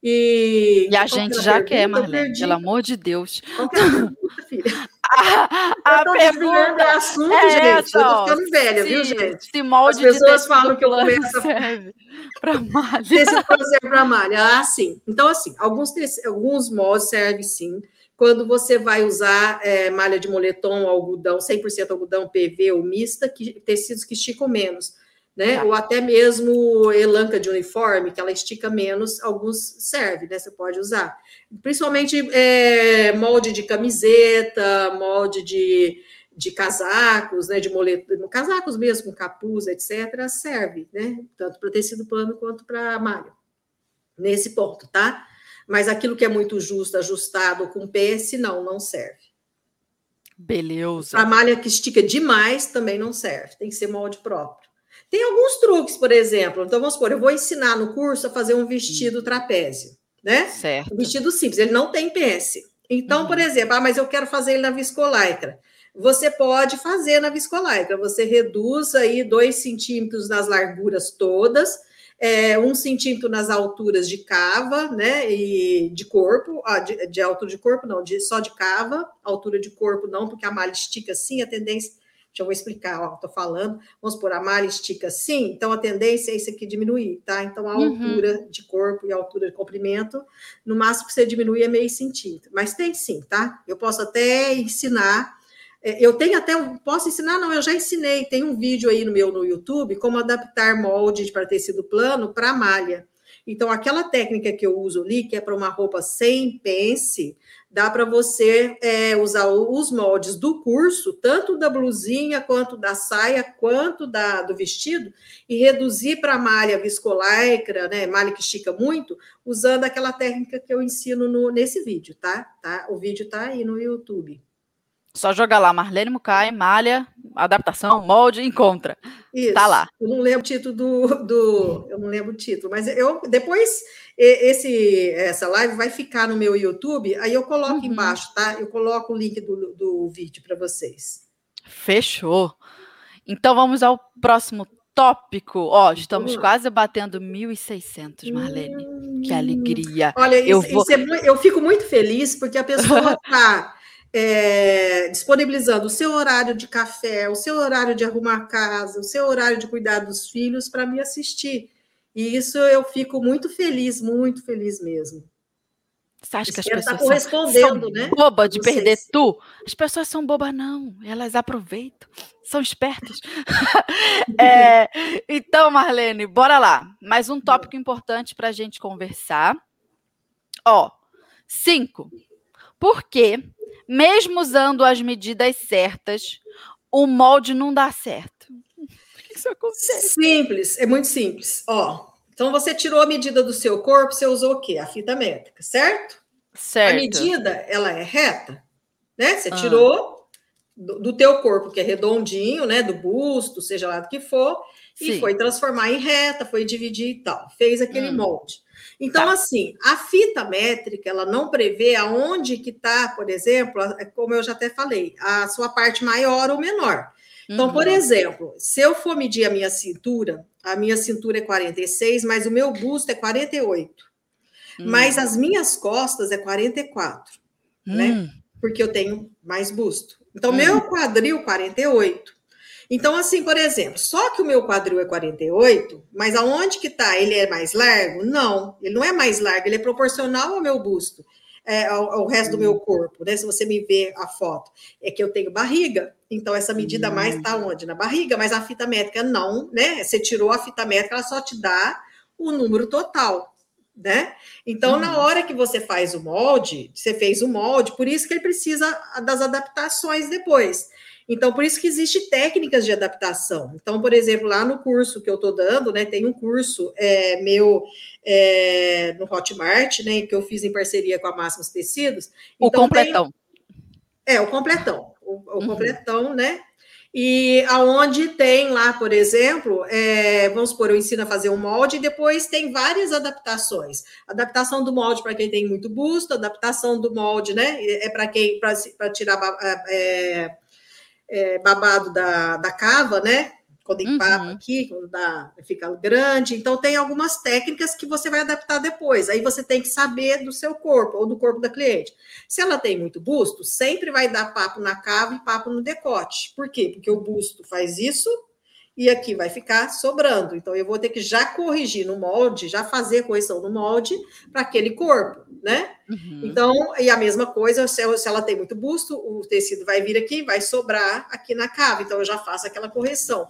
E, e a gente já pergunta? quer, Marlene, pelo amor de Deus. Qual é a pergunta, filha? a, a pergunta é assunto, é gente. Essa, eu tô ficando velha, se, viu, gente? Se molde As pessoas falam que eu começo para malha. Serve para malha. Ah, sim. Então, assim, alguns, alguns moldes servem sim. Quando você vai usar é, malha de moletom, algodão, 100% algodão PV ou mista, que, tecidos que esticam menos né? Tá. Ou até mesmo elanca de uniforme, que ela estica menos, alguns serve, né? Você pode usar. Principalmente é, molde de camiseta, molde de, de casacos, né? De moletom, casacos mesmo, com capuz, etc., serve, né? Tanto para tecido plano quanto para malha. Nesse ponto, tá? Mas aquilo que é muito justo, ajustado com PS, não, não serve. Beleza. A malha que estica demais também não serve, tem que ser molde próprio. Tem alguns truques, por exemplo. Então, vamos supor, eu vou ensinar no curso a fazer um vestido trapézio, né? Certo. Um vestido simples, ele não tem pence. Então, uhum. por exemplo, ah, mas eu quero fazer ele na viscolaicra. Você pode fazer na viscolaicra. Você reduz aí dois centímetros nas larguras todas, é, um centímetro nas alturas de cava, né? E de corpo, ah, de, de altura de corpo, não, de, só de cava, altura de corpo não, porque a malha estica assim, a tendência já vou explicar, ó, tô falando, vamos por a malha estica assim, então a tendência é isso aqui diminuir, tá? Então a uhum. altura de corpo e a altura de comprimento, no máximo que você diminui é meio centímetro, mas tem sim, tá? Eu posso até ensinar, eu tenho até, posso ensinar, não, eu já ensinei, tem um vídeo aí no meu no YouTube, como adaptar molde para tecido plano para malha. Então, aquela técnica que eu uso ali, que é para uma roupa sem pence, dá para você é, usar os moldes do curso, tanto da blusinha, quanto da saia, quanto da, do vestido, e reduzir para malha viscolaicra, né, malha que estica muito, usando aquela técnica que eu ensino no, nesse vídeo, tá? tá? O vídeo está aí no YouTube. Só jogar lá, Marlene Mukai, malha, adaptação, molde, encontra. Isso. Tá lá. Eu não lembro o título do, do, eu não lembro o título, mas eu depois esse essa live vai ficar no meu YouTube, aí eu coloco uhum. embaixo, tá? Eu coloco o link do, do vídeo para vocês. Fechou. Então vamos ao próximo tópico. Ó, estamos quase batendo 1.600, Marlene. Hum. Que alegria. Olha, eu, isso, vou... isso é, eu fico muito feliz porque a pessoa está é, disponibilizando o seu horário de café, o seu horário de arrumar a casa, o seu horário de cuidar dos filhos para me assistir. E isso eu fico muito feliz, muito feliz mesmo. Você acha que as pessoas são, são né? boba de perder se... tu? As pessoas são bobas, não. Elas aproveitam, são espertas. é, então, Marlene, bora lá. Mais um tópico importante para a gente conversar. Ó, cinco. Por que mesmo usando as medidas certas, o molde não dá certo. Por que isso acontece? Simples, é muito simples. Ó, então você tirou a medida do seu corpo, você usou o quê? A fita métrica, certo? Certo. A medida, ela é reta, né? Você ah. tirou do, do teu corpo, que é redondinho, né? Do busto, seja lá do que for, Sim. e foi transformar em reta, foi dividir e tal. Fez aquele hum. molde. Então, tá. assim, a fita métrica, ela não prevê aonde que está, por exemplo, como eu já até falei, a sua parte maior ou menor. Então, uhum. por exemplo, se eu for medir a minha cintura, a minha cintura é 46, mas o meu busto é 48. Uhum. Mas as minhas costas é 44, né? uhum. né? Porque eu tenho mais busto. Então, meu hum. quadril, 48. Então, assim, por exemplo, só que o meu quadril é 48, mas aonde que tá? Ele é mais largo? Não, ele não é mais largo, ele é proporcional ao meu busto, é, ao, ao, resto do meu uhum. corpo, né? Se você me vê a foto, é que eu tenho barriga, então essa medida mais está onde? Na barriga, mas a fita métrica não, né? Você tirou a fita métrica, ela só te dá o número total né? Então, uhum. na hora que você faz o molde, você fez o molde, por isso que ele precisa das adaptações depois. Então, por isso que existe técnicas de adaptação. Então, por exemplo, lá no curso que eu estou dando, né, tem um curso é, meu é, no Hotmart, né, que eu fiz em parceria com a Máximos Tecidos. O então, completão. Tem, é, o completão. O, o uhum. completão, né? E aonde tem lá, por exemplo, é, vamos supor, eu ensino a fazer um molde e depois tem várias adaptações. Adaptação do molde para quem tem muito busto, adaptação do molde, né? É para quem para tirar é, é, babado da, da cava, né? quando empapa uhum. aqui, quando dá, fica grande. Então, tem algumas técnicas que você vai adaptar depois. Aí você tem que saber do seu corpo ou do corpo da cliente. Se ela tem muito busto, sempre vai dar papo na cava e papo no decote. Por quê? Porque o busto faz isso e aqui vai ficar sobrando. Então, eu vou ter que já corrigir no molde, já fazer correção no molde para aquele corpo, né? Uhum. Então, e a mesma coisa, se ela tem muito busto, o tecido vai vir aqui, vai sobrar aqui na cava. Então, eu já faço aquela correção.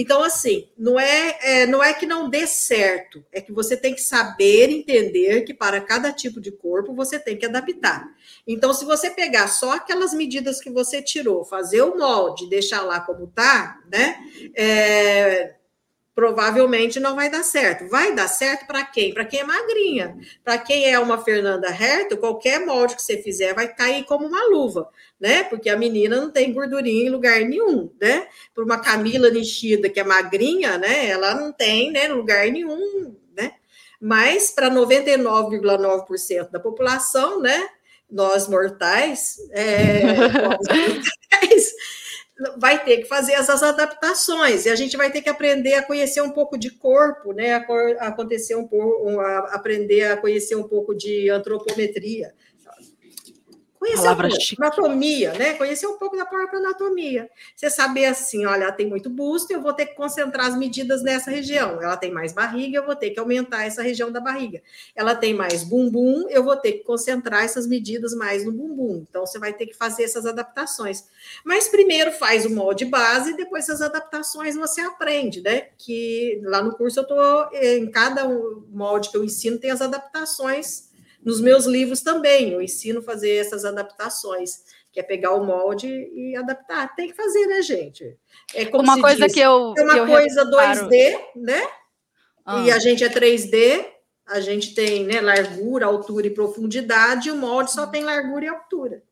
Então, assim, não é, é, não é que não dê certo, é que você tem que saber entender que para cada tipo de corpo você tem que adaptar. Então, se você pegar só aquelas medidas que você tirou, fazer o molde, deixar lá como tá, né? É, provavelmente não vai dar certo. Vai dar certo para quem? Para quem é magrinha. Para quem é uma Fernanda Herto, qualquer molde que você fizer vai cair como uma luva, né? Porque a menina não tem gordurinha em lugar nenhum, né? Por uma Camila Nishida que é magrinha, né? Ela não tem, né, lugar nenhum, né? Mas para 99,9% da população, né? Nós mortais, é, nós mortais vai ter que fazer essas adaptações e a gente vai ter que aprender a conhecer um pouco de corpo, né? A, acontecer um pouco, a aprender a conhecer um pouco de antropometria, Conhecer Palavra um anatomia, né? Conhecer um pouco da própria anatomia. Você saber assim, olha, ela tem muito busto, eu vou ter que concentrar as medidas nessa região. Ela tem mais barriga, eu vou ter que aumentar essa região da barriga. Ela tem mais bumbum, eu vou ter que concentrar essas medidas mais no bumbum. Então, você vai ter que fazer essas adaptações. Mas primeiro faz o molde base, depois essas adaptações você aprende, né? Que lá no curso eu tô em cada molde que eu ensino tem as adaptações nos meus livros também, eu ensino a fazer essas adaptações, que é pegar o molde e adaptar. Tem que fazer, né, gente? É como uma coisa diz, que eu. É uma eu coisa reparo. 2D, né? Ah. E a gente é 3D, a gente tem né, largura, altura e profundidade, e o molde só tem largura e altura.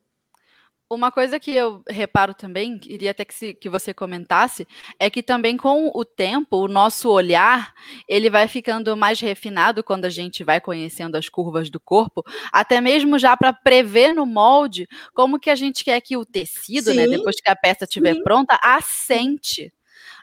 Uma coisa que eu reparo também, queria até que, se, que você comentasse, é que também com o tempo, o nosso olhar, ele vai ficando mais refinado quando a gente vai conhecendo as curvas do corpo, até mesmo já para prever no molde como que a gente quer que o tecido, né, sim, né, depois que a peça estiver pronta, assente.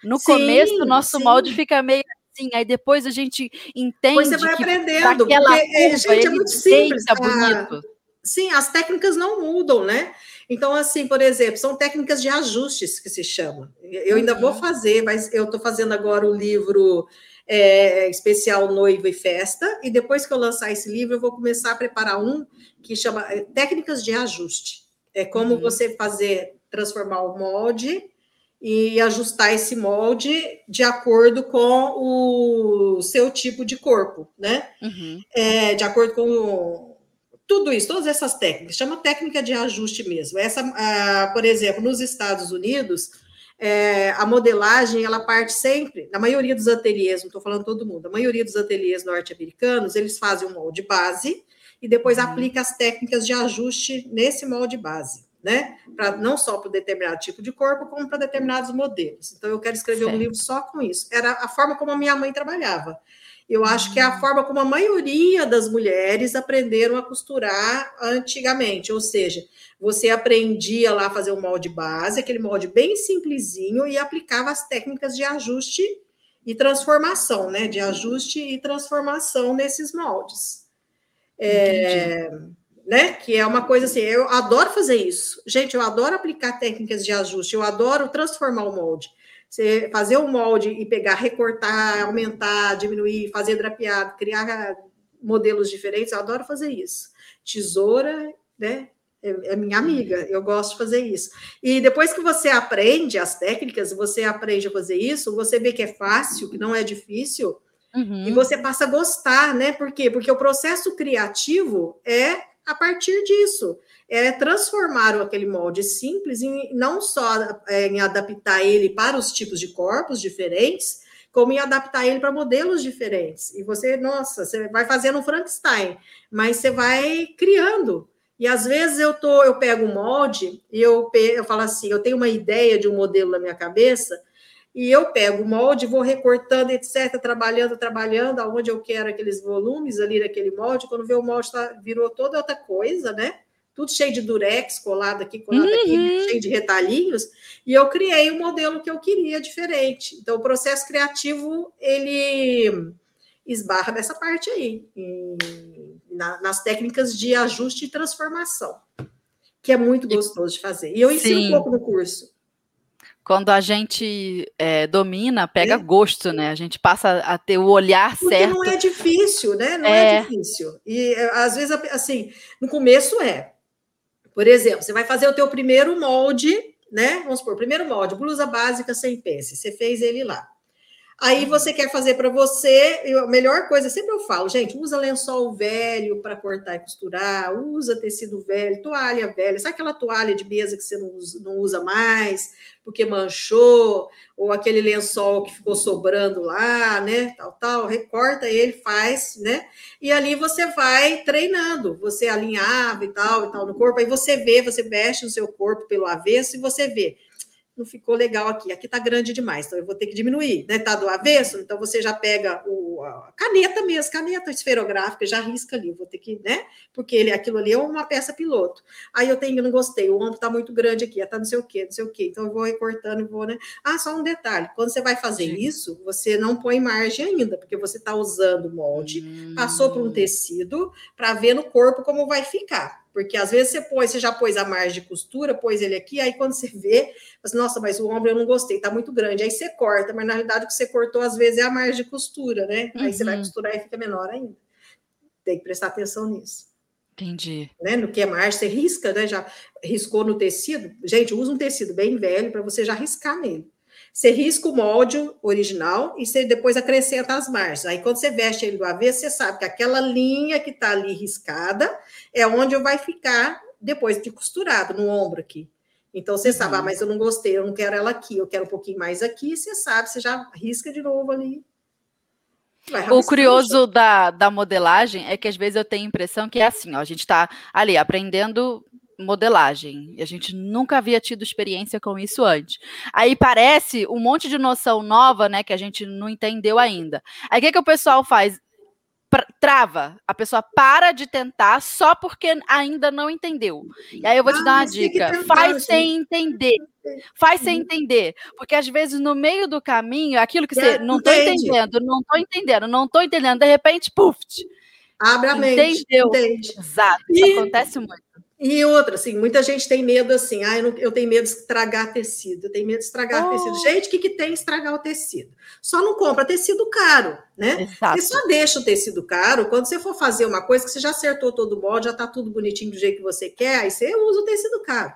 No sim, começo, o nosso molde fica meio assim, aí depois a gente entende Pois você vai aprendendo, porque, curva, gente, é muito simples. bonito. sim, as técnicas não mudam, né? Então, assim, por exemplo, são técnicas de ajustes que se chama. Eu ainda vou uhum. fazer, mas eu estou fazendo agora o livro é, especial Noiva e Festa, e depois que eu lançar esse livro, eu vou começar a preparar um que chama é, Técnicas de Ajuste. É como uhum. você fazer, transformar o molde e ajustar esse molde de acordo com o seu tipo de corpo, né? Uhum. É, de acordo com tudo isso, todas essas técnicas, chama técnica de ajuste mesmo. Essa, ah, por exemplo, nos Estados Unidos, é, a modelagem, ela parte sempre, na maioria dos ateliês, não estou falando todo mundo, a maioria dos ateliês norte-americanos, eles fazem um molde base e depois uhum. aplica as técnicas de ajuste nesse molde base, né? Pra, não só para determinado tipo de corpo, como para determinados modelos. Então, eu quero escrever certo. um livro só com isso. Era a forma como a minha mãe trabalhava. Eu acho que é a forma como a maioria das mulheres aprenderam a costurar antigamente, ou seja, você aprendia lá a fazer o molde base, aquele molde bem simplesinho, e aplicava as técnicas de ajuste e transformação, né? De ajuste e transformação nesses moldes. É, né? Que é uma coisa assim, eu adoro fazer isso. Gente, eu adoro aplicar técnicas de ajuste, eu adoro transformar o molde. Você fazer o molde e pegar, recortar, aumentar, diminuir, fazer drapeado, criar modelos diferentes, eu adoro fazer isso. Tesoura, né? É, é minha amiga, eu gosto de fazer isso. E depois que você aprende as técnicas, você aprende a fazer isso, você vê que é fácil, que não é difícil, uhum. e você passa a gostar, né? Por quê? Porque o processo criativo é a partir disso é transformar aquele molde simples em não só é, em adaptar ele para os tipos de corpos diferentes, como em adaptar ele para modelos diferentes. E você, nossa, você vai fazendo um Frankenstein, mas você vai criando. E às vezes eu tô, eu pego um molde e eu, eu falo assim, eu tenho uma ideia de um modelo na minha cabeça, e eu pego o molde, vou recortando, etc., trabalhando, trabalhando, aonde eu quero aqueles volumes ali naquele molde, quando vê o molde tá, virou toda outra coisa, né? Tudo cheio de durex, colado aqui, colado uhum. aqui, cheio de retalhinhos, e eu criei o um modelo que eu queria diferente. Então, o processo criativo, ele esbarra nessa parte aí, em, na, nas técnicas de ajuste e transformação, que é muito gostoso de fazer. E eu ensino Sim. um pouco no curso. Quando a gente é, domina, pega é. gosto, né? A gente passa a ter o olhar Porque certo. não é difícil, né? Não é, é difícil. E às vezes, assim, no começo é, por exemplo, você vai fazer o teu primeiro molde, né? Vamos supor, primeiro molde, blusa básica sem pence. Você fez ele lá. Aí você quer fazer para você, a melhor coisa, sempre eu falo, gente, usa lençol velho para cortar e costurar, usa tecido velho, toalha velha, sabe aquela toalha de mesa que você não usa, não usa mais, porque manchou, ou aquele lençol que ficou sobrando lá, né, tal, tal, recorta ele, faz, né, e ali você vai treinando, você alinhava e tal, e tal no corpo, aí você vê, você mexe no seu corpo pelo avesso e você vê, não ficou legal aqui, aqui está grande demais, então eu vou ter que diminuir, né? Está do avesso, então você já pega o, a caneta mesmo, caneta esferográfica, já risca ali, vou ter que, né? Porque ele, aquilo ali é uma peça piloto. Aí eu tenho, não gostei, o ombro está muito grande aqui, está não sei o quê, não sei o quê, então eu vou recortando e vou, né? Ah, só um detalhe, quando você vai fazer Sim. isso, você não põe margem ainda, porque você está usando o molde, hum. passou por um tecido, para ver no corpo como vai ficar. Porque às vezes você põe, você já pôs a margem de costura, pôs ele aqui, aí quando você vê, você, nossa, mas o ombro eu não gostei, tá muito grande. Aí você corta, mas na realidade o que você cortou às vezes é a margem de costura, né? Aí uhum. você vai uhum. costurar e fica menor ainda. Tem que prestar atenção nisso. Entendi. Né? No que é margem, você risca, né? Já riscou no tecido. Gente, usa um tecido bem velho para você já riscar nele. Você risca o molde original e você depois acrescenta as margens. Aí, quando você veste ele do avesso, você sabe que aquela linha que está ali riscada é onde vai ficar depois de costurado, no ombro aqui. Então, você uhum. sabe, ah, mas eu não gostei, eu não quero ela aqui, eu quero um pouquinho mais aqui. Você sabe, você já risca de novo ali. O curioso da, da modelagem é que às vezes eu tenho a impressão que é assim, ó, a gente está ali aprendendo modelagem. E a gente nunca havia tido experiência com isso antes. Aí parece um monte de noção nova, né, que a gente não entendeu ainda. Aí o que, que o pessoal faz? trava, a pessoa para de tentar só porque ainda não entendeu. E aí eu vou te ah, dar uma dica: faz sem entender. Faz sem uhum. entender, porque às vezes no meio do caminho, aquilo que você não estou entendendo, não estou entendendo, não estou entendendo, de repente, puf, abre a mente. Entendeu? Entende. Exato, isso e, acontece muito. E outra, assim, muita gente tem medo assim, ah, eu, não, eu tenho medo de estragar tecido, eu tenho medo de estragar oh. tecido. Gente, o que, que tem estragar o tecido? Só não compra tecido caro, né? Exato. E só deixa o tecido caro quando você for fazer uma coisa que você já acertou todo o molde, já está tudo bonitinho do jeito que você quer, aí você usa o tecido caro.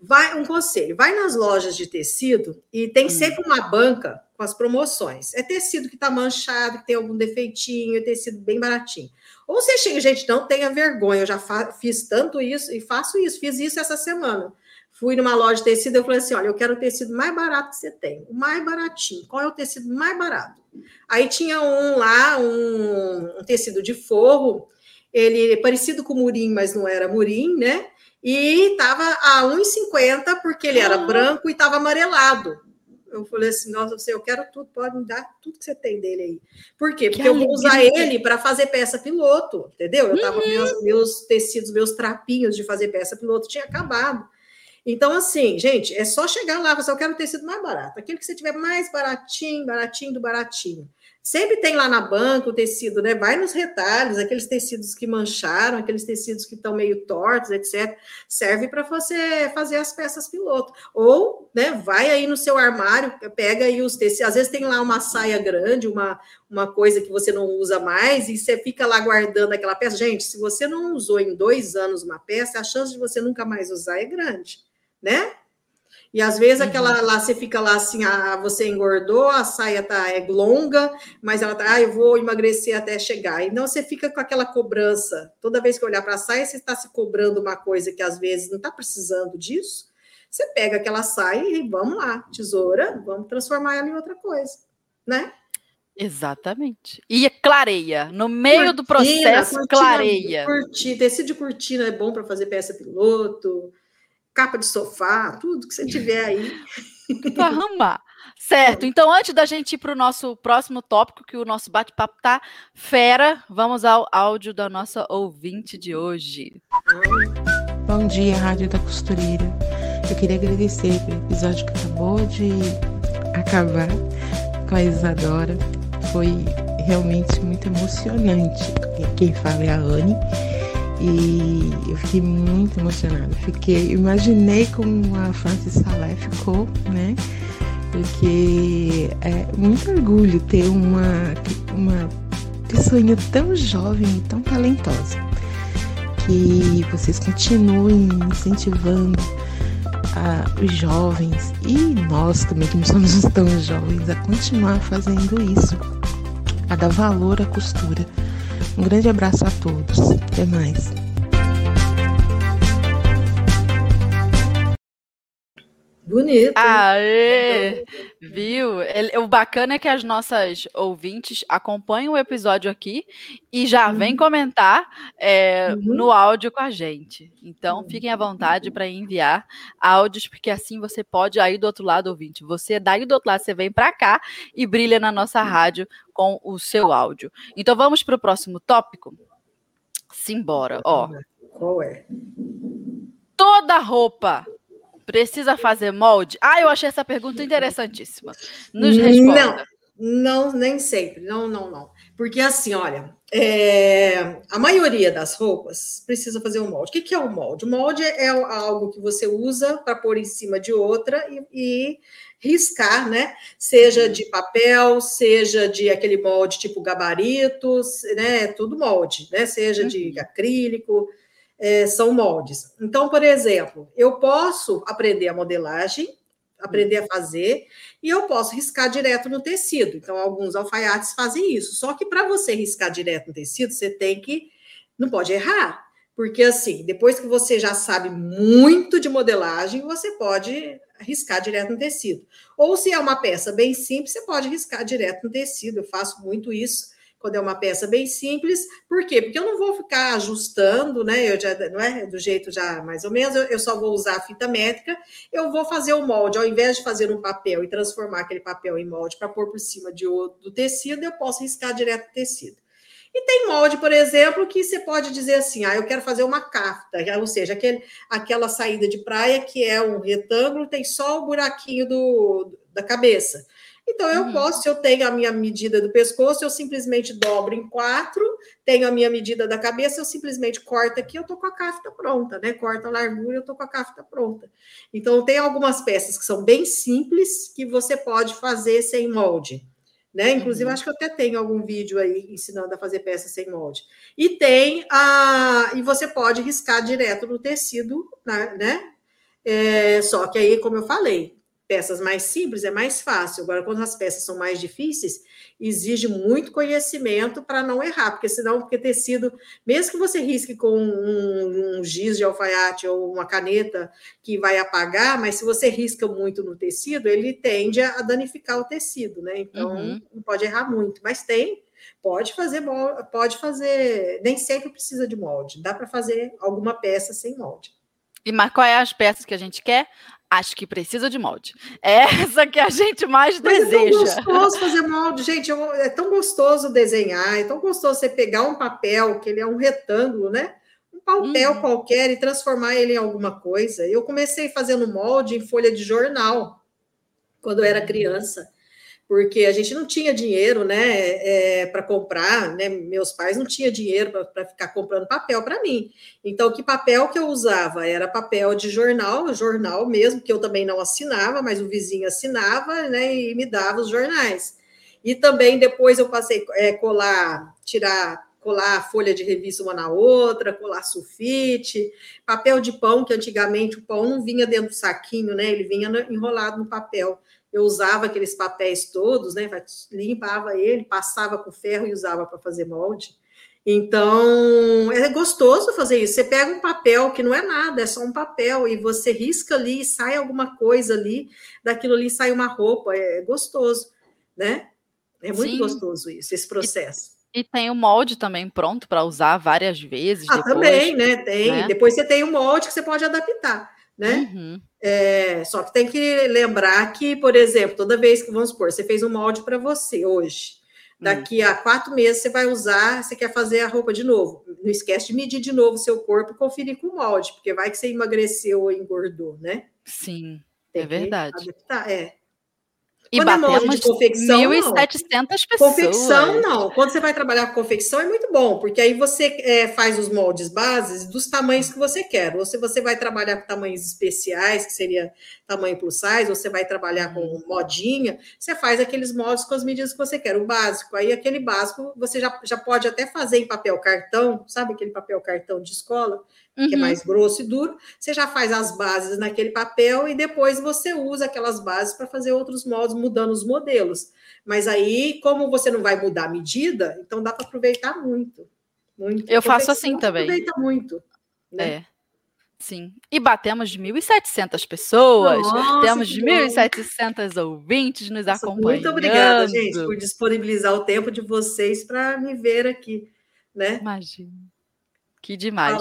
Vai, um conselho, vai nas lojas de tecido e tem hum. sempre uma banca com as promoções. É tecido que está manchado, que tem algum defeitinho, é tecido bem baratinho. Ou você chega, gente, não tenha vergonha, eu já fiz tanto isso e faço isso, fiz isso essa semana. Fui numa loja de tecido, eu falei assim: olha, eu quero o tecido mais barato que você tem, o mais baratinho. Qual é o tecido mais barato? Aí tinha um lá, um, um tecido de forro, ele é parecido com murim, mas não era murim, né? E estava a 1,50 porque ele era branco e estava amarelado. Eu falei assim, nossa, você, eu quero tudo, pode me dar tudo que você tem dele aí. Por quê? Porque que eu vou usar ele para fazer peça piloto, entendeu? Eu tava uhum. meus, meus tecidos, meus trapinhos de fazer peça piloto tinha acabado. Então, assim, gente, é só chegar lá, você eu quero tecido mais barato, aquele que você tiver mais baratinho, baratinho do baratinho. Sempre tem lá na banca o tecido, né? Vai nos retalhos, aqueles tecidos que mancharam, aqueles tecidos que estão meio tortos, etc. Serve para você fazer as peças piloto. Ou, né, vai aí no seu armário, pega aí os tecidos. Às vezes tem lá uma saia grande, uma, uma coisa que você não usa mais, e você fica lá guardando aquela peça. Gente, se você não usou em dois anos uma peça, a chance de você nunca mais usar é grande, né? E às vezes uhum. aquela lá você fica lá assim, ah, você engordou, a saia tá é longa, mas ela tá, ah, eu vou emagrecer até chegar. E não você fica com aquela cobrança. Toda vez que olhar para a saia, você está se cobrando uma coisa que às vezes não está precisando disso. Você pega aquela saia e vamos lá, tesoura, vamos transformar ela em outra coisa, né? Exatamente. E clareia. No meio cortina, do processo, cortina, clareia. Cortina, tecido de cortina é bom para fazer peça piloto capa de sofá, tudo que você tiver aí. Para arrumar. Certo, então antes da gente ir para o nosso próximo tópico, que o nosso bate-papo tá fera, vamos ao áudio da nossa ouvinte de hoje. Bom dia, Rádio da Costureira. Eu queria agradecer pelo episódio que acabou de acabar com a Isadora. Foi realmente muito emocionante. Quem fala é a Anne. E eu fiquei muito emocionada. Fiquei, imaginei como a Francis Salé ficou, né? Porque é muito orgulho ter uma, uma pessoinha tão jovem e tão talentosa. Que vocês continuem incentivando os jovens e nós também, que não somos tão jovens, a continuar fazendo isso, a dar valor à costura um grande abraço a todos. Até mais. Bonito. Aê! Viu? O bacana é que as nossas ouvintes acompanham o episódio aqui e já uhum. vem comentar é, uhum. no áudio com a gente. Então, uhum. fiquem à vontade para enviar áudios, porque assim você pode aí do outro lado, ouvinte. Você daí do outro lado, você vem para cá e brilha na nossa rádio com o seu áudio. Então, vamos para o próximo tópico? Simbora. Ó. Qual é? Toda roupa Precisa fazer molde? Ah, eu achei essa pergunta interessantíssima. Nos responda. Não, não, nem sempre. Não, não, não. Porque assim, olha, é, a maioria das roupas precisa fazer um molde. O que, que é o molde? O molde é algo que você usa para pôr em cima de outra e, e riscar, né? Seja de papel, seja de aquele molde tipo gabaritos, né? Tudo molde, né? Seja de uhum. acrílico, é, são moldes. Então, por exemplo, eu posso aprender a modelagem, aprender a fazer, e eu posso riscar direto no tecido. Então, alguns alfaiates fazem isso. Só que para você riscar direto no tecido, você tem que. Não pode errar. Porque, assim, depois que você já sabe muito de modelagem, você pode riscar direto no tecido. Ou se é uma peça bem simples, você pode riscar direto no tecido. Eu faço muito isso quando é uma peça bem simples. Por quê? Porque eu não vou ficar ajustando, né? Eu já não é do jeito já mais ou menos, eu, eu só vou usar a fita métrica, eu vou fazer o molde, ao invés de fazer um papel e transformar aquele papel em molde para pôr por cima de, do tecido, eu posso riscar direto o tecido. E tem molde, por exemplo, que você pode dizer assim: ah, eu quero fazer uma cafta, ou seja, aquele, aquela saída de praia que é um retângulo, tem só o buraquinho do, da cabeça. Então, eu uhum. posso, se eu tenho a minha medida do pescoço, eu simplesmente dobro em quatro, tenho a minha medida da cabeça, eu simplesmente corto aqui, eu tô com a cafta pronta, né? Corta a largura, eu tô com a cafta pronta. Então, tem algumas peças que são bem simples, que você pode fazer sem molde. Né? Inclusive, uhum. acho que eu até tenho algum vídeo aí ensinando a fazer peça sem molde. E tem a. E você pode riscar direto no tecido, né? É, só que aí, como eu falei, peças mais simples é mais fácil. Agora, quando as peças são mais difíceis, exige muito conhecimento para não errar, porque senão, porque tecido, mesmo que você risque com um, um, giz de alfaiate ou uma caneta que vai apagar, mas se você risca muito no tecido, ele tende a danificar o tecido, né? Então, uhum. não pode errar muito, mas tem. Pode fazer, pode fazer, nem sempre precisa de molde, dá para fazer alguma peça sem molde. E qual é as peças que a gente quer? Acho que precisa de molde. É essa que a gente mais Mas deseja. É tão gostoso fazer molde, gente. É tão gostoso desenhar, é tão gostoso você pegar um papel, que ele é um retângulo, né? Um papel uhum. qualquer e transformar ele em alguma coisa. Eu comecei fazendo molde em folha de jornal, quando eu era criança. Porque a gente não tinha dinheiro, né, é, para comprar, né, meus pais não tinham dinheiro para ficar comprando papel para mim. Então, que papel que eu usava? Era papel de jornal, jornal mesmo, que eu também não assinava, mas o vizinho assinava, né, e me dava os jornais. E também depois eu passei a é, colar, tirar colar folha de revista uma na outra, colar sulfite, papel de pão, que antigamente o pão não vinha dentro do saquinho, né? Ele vinha enrolado no papel eu usava aqueles papéis todos, né? Limpava ele, passava com ferro e usava para fazer molde. Então, é gostoso fazer isso. Você pega um papel que não é nada, é só um papel, e você risca ali, sai alguma coisa ali, daquilo ali sai uma roupa, é gostoso, né? É muito Sim. gostoso isso, esse processo. E, tem o molde também pronto para usar várias vezes. Ah, depois, também, né? Tem. Né? Depois você tem o molde que você pode adaptar né? Uhum. É, só que tem que lembrar que, por exemplo, toda vez que, vamos supor, você fez um molde para você hoje, daqui uhum. a quatro meses você vai usar, você quer fazer a roupa de novo. Não esquece de medir de novo o seu corpo e conferir com o molde, porque vai que você emagreceu ou engordou, né? Sim, tem é verdade. Adaptar, é. E Quando batemos é de confecção, 1.700 pessoas. Confecção, não. Quando você vai trabalhar com confecção, é muito bom, porque aí você é, faz os moldes bases dos tamanhos que você quer. Ou se você vai trabalhar com tamanhos especiais, que seria tamanho plus size, ou você vai trabalhar com uhum. modinha, você faz aqueles moldes com as medidas que você quer, o básico. Aí aquele básico você já, já pode até fazer em papel cartão, sabe aquele papel cartão de escola? uhum. que é uhum. mais grosso e duro, você já faz as bases naquele papel e depois você usa aquelas bases para fazer outros moldes, mudando os modelos. Mas aí, como você não vai mudar a medida, então dá para aproveitar muito. muito. Eu faço assim também. Aproveita muito. Né? É. Sim. E batemos de 1.700 pessoas, Nossa, temos de 1.700 ouvintes nos Nossa, acompanhando. Muito obrigada, gente, por disponibilizar o tempo de vocês para me ver aqui, né? Imagina. Que demais.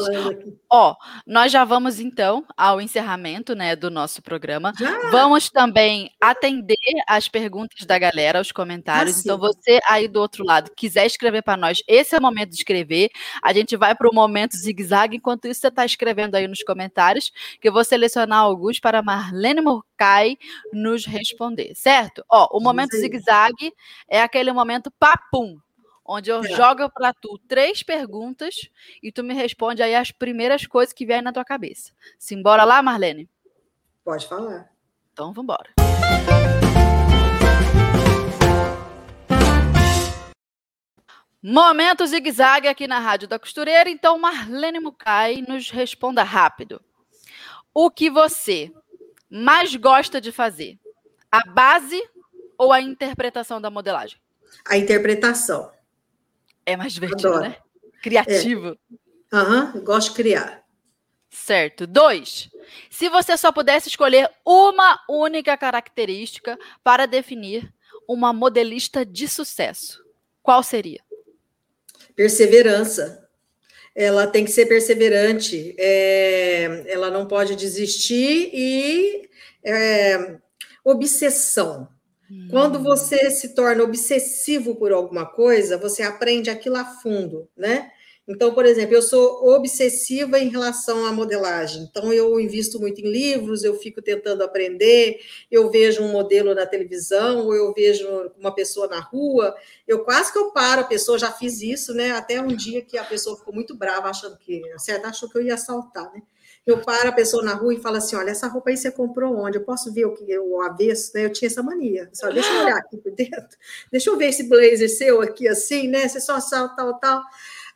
Ó, nós já vamos então ao encerramento, né, do nosso programa. Já? Vamos também atender as perguntas da galera, os comentários. Ah, então você aí do outro lado quiser escrever para nós, esse é o momento de escrever. A gente vai para o momento zigue-zague. Enquanto isso você está escrevendo aí nos comentários, que eu vou selecionar alguns para Marlene Murcai nos responder, certo? Ó, o momento zigue-zague é aquele momento papum onde eu é. jogo para tu três perguntas e tu me responde aí as primeiras coisas que vierem na tua cabeça. Simbora lá, Marlene? Pode falar. Então, vamos embora. Momento zigue-zague aqui na Rádio da Costureira. Então, Marlene Mucay, nos responda rápido. O que você mais gosta de fazer? A base ou a interpretação da modelagem? A interpretação. É mais divertido, Adoro. né? Criativo. É. Aham, uhum, gosto de criar. Certo. Dois. Se você só pudesse escolher uma única característica para definir uma modelista de sucesso, qual seria? Perseverança. Ela tem que ser perseverante. É, ela não pode desistir e é, obsessão. Quando hum. você se torna obsessivo por alguma coisa, você aprende aquilo a fundo, né? Então, por exemplo, eu sou obsessiva em relação à modelagem. Então, eu invisto muito em livros, eu fico tentando aprender, eu vejo um modelo na televisão, ou eu vejo uma pessoa na rua, eu quase que eu paro a pessoa, já fiz isso, né? Até um dia que a pessoa ficou muito brava, achando que, certo, achou que eu ia assaltar, né? Eu paro a pessoa na rua e falo assim: olha, essa roupa aí você comprou onde? Eu posso ver o que o avesso, né? Eu tinha essa mania. Só deixa eu olhar aqui por dentro, deixa eu ver esse blazer seu aqui assim, né? Você só salta, tal, tal.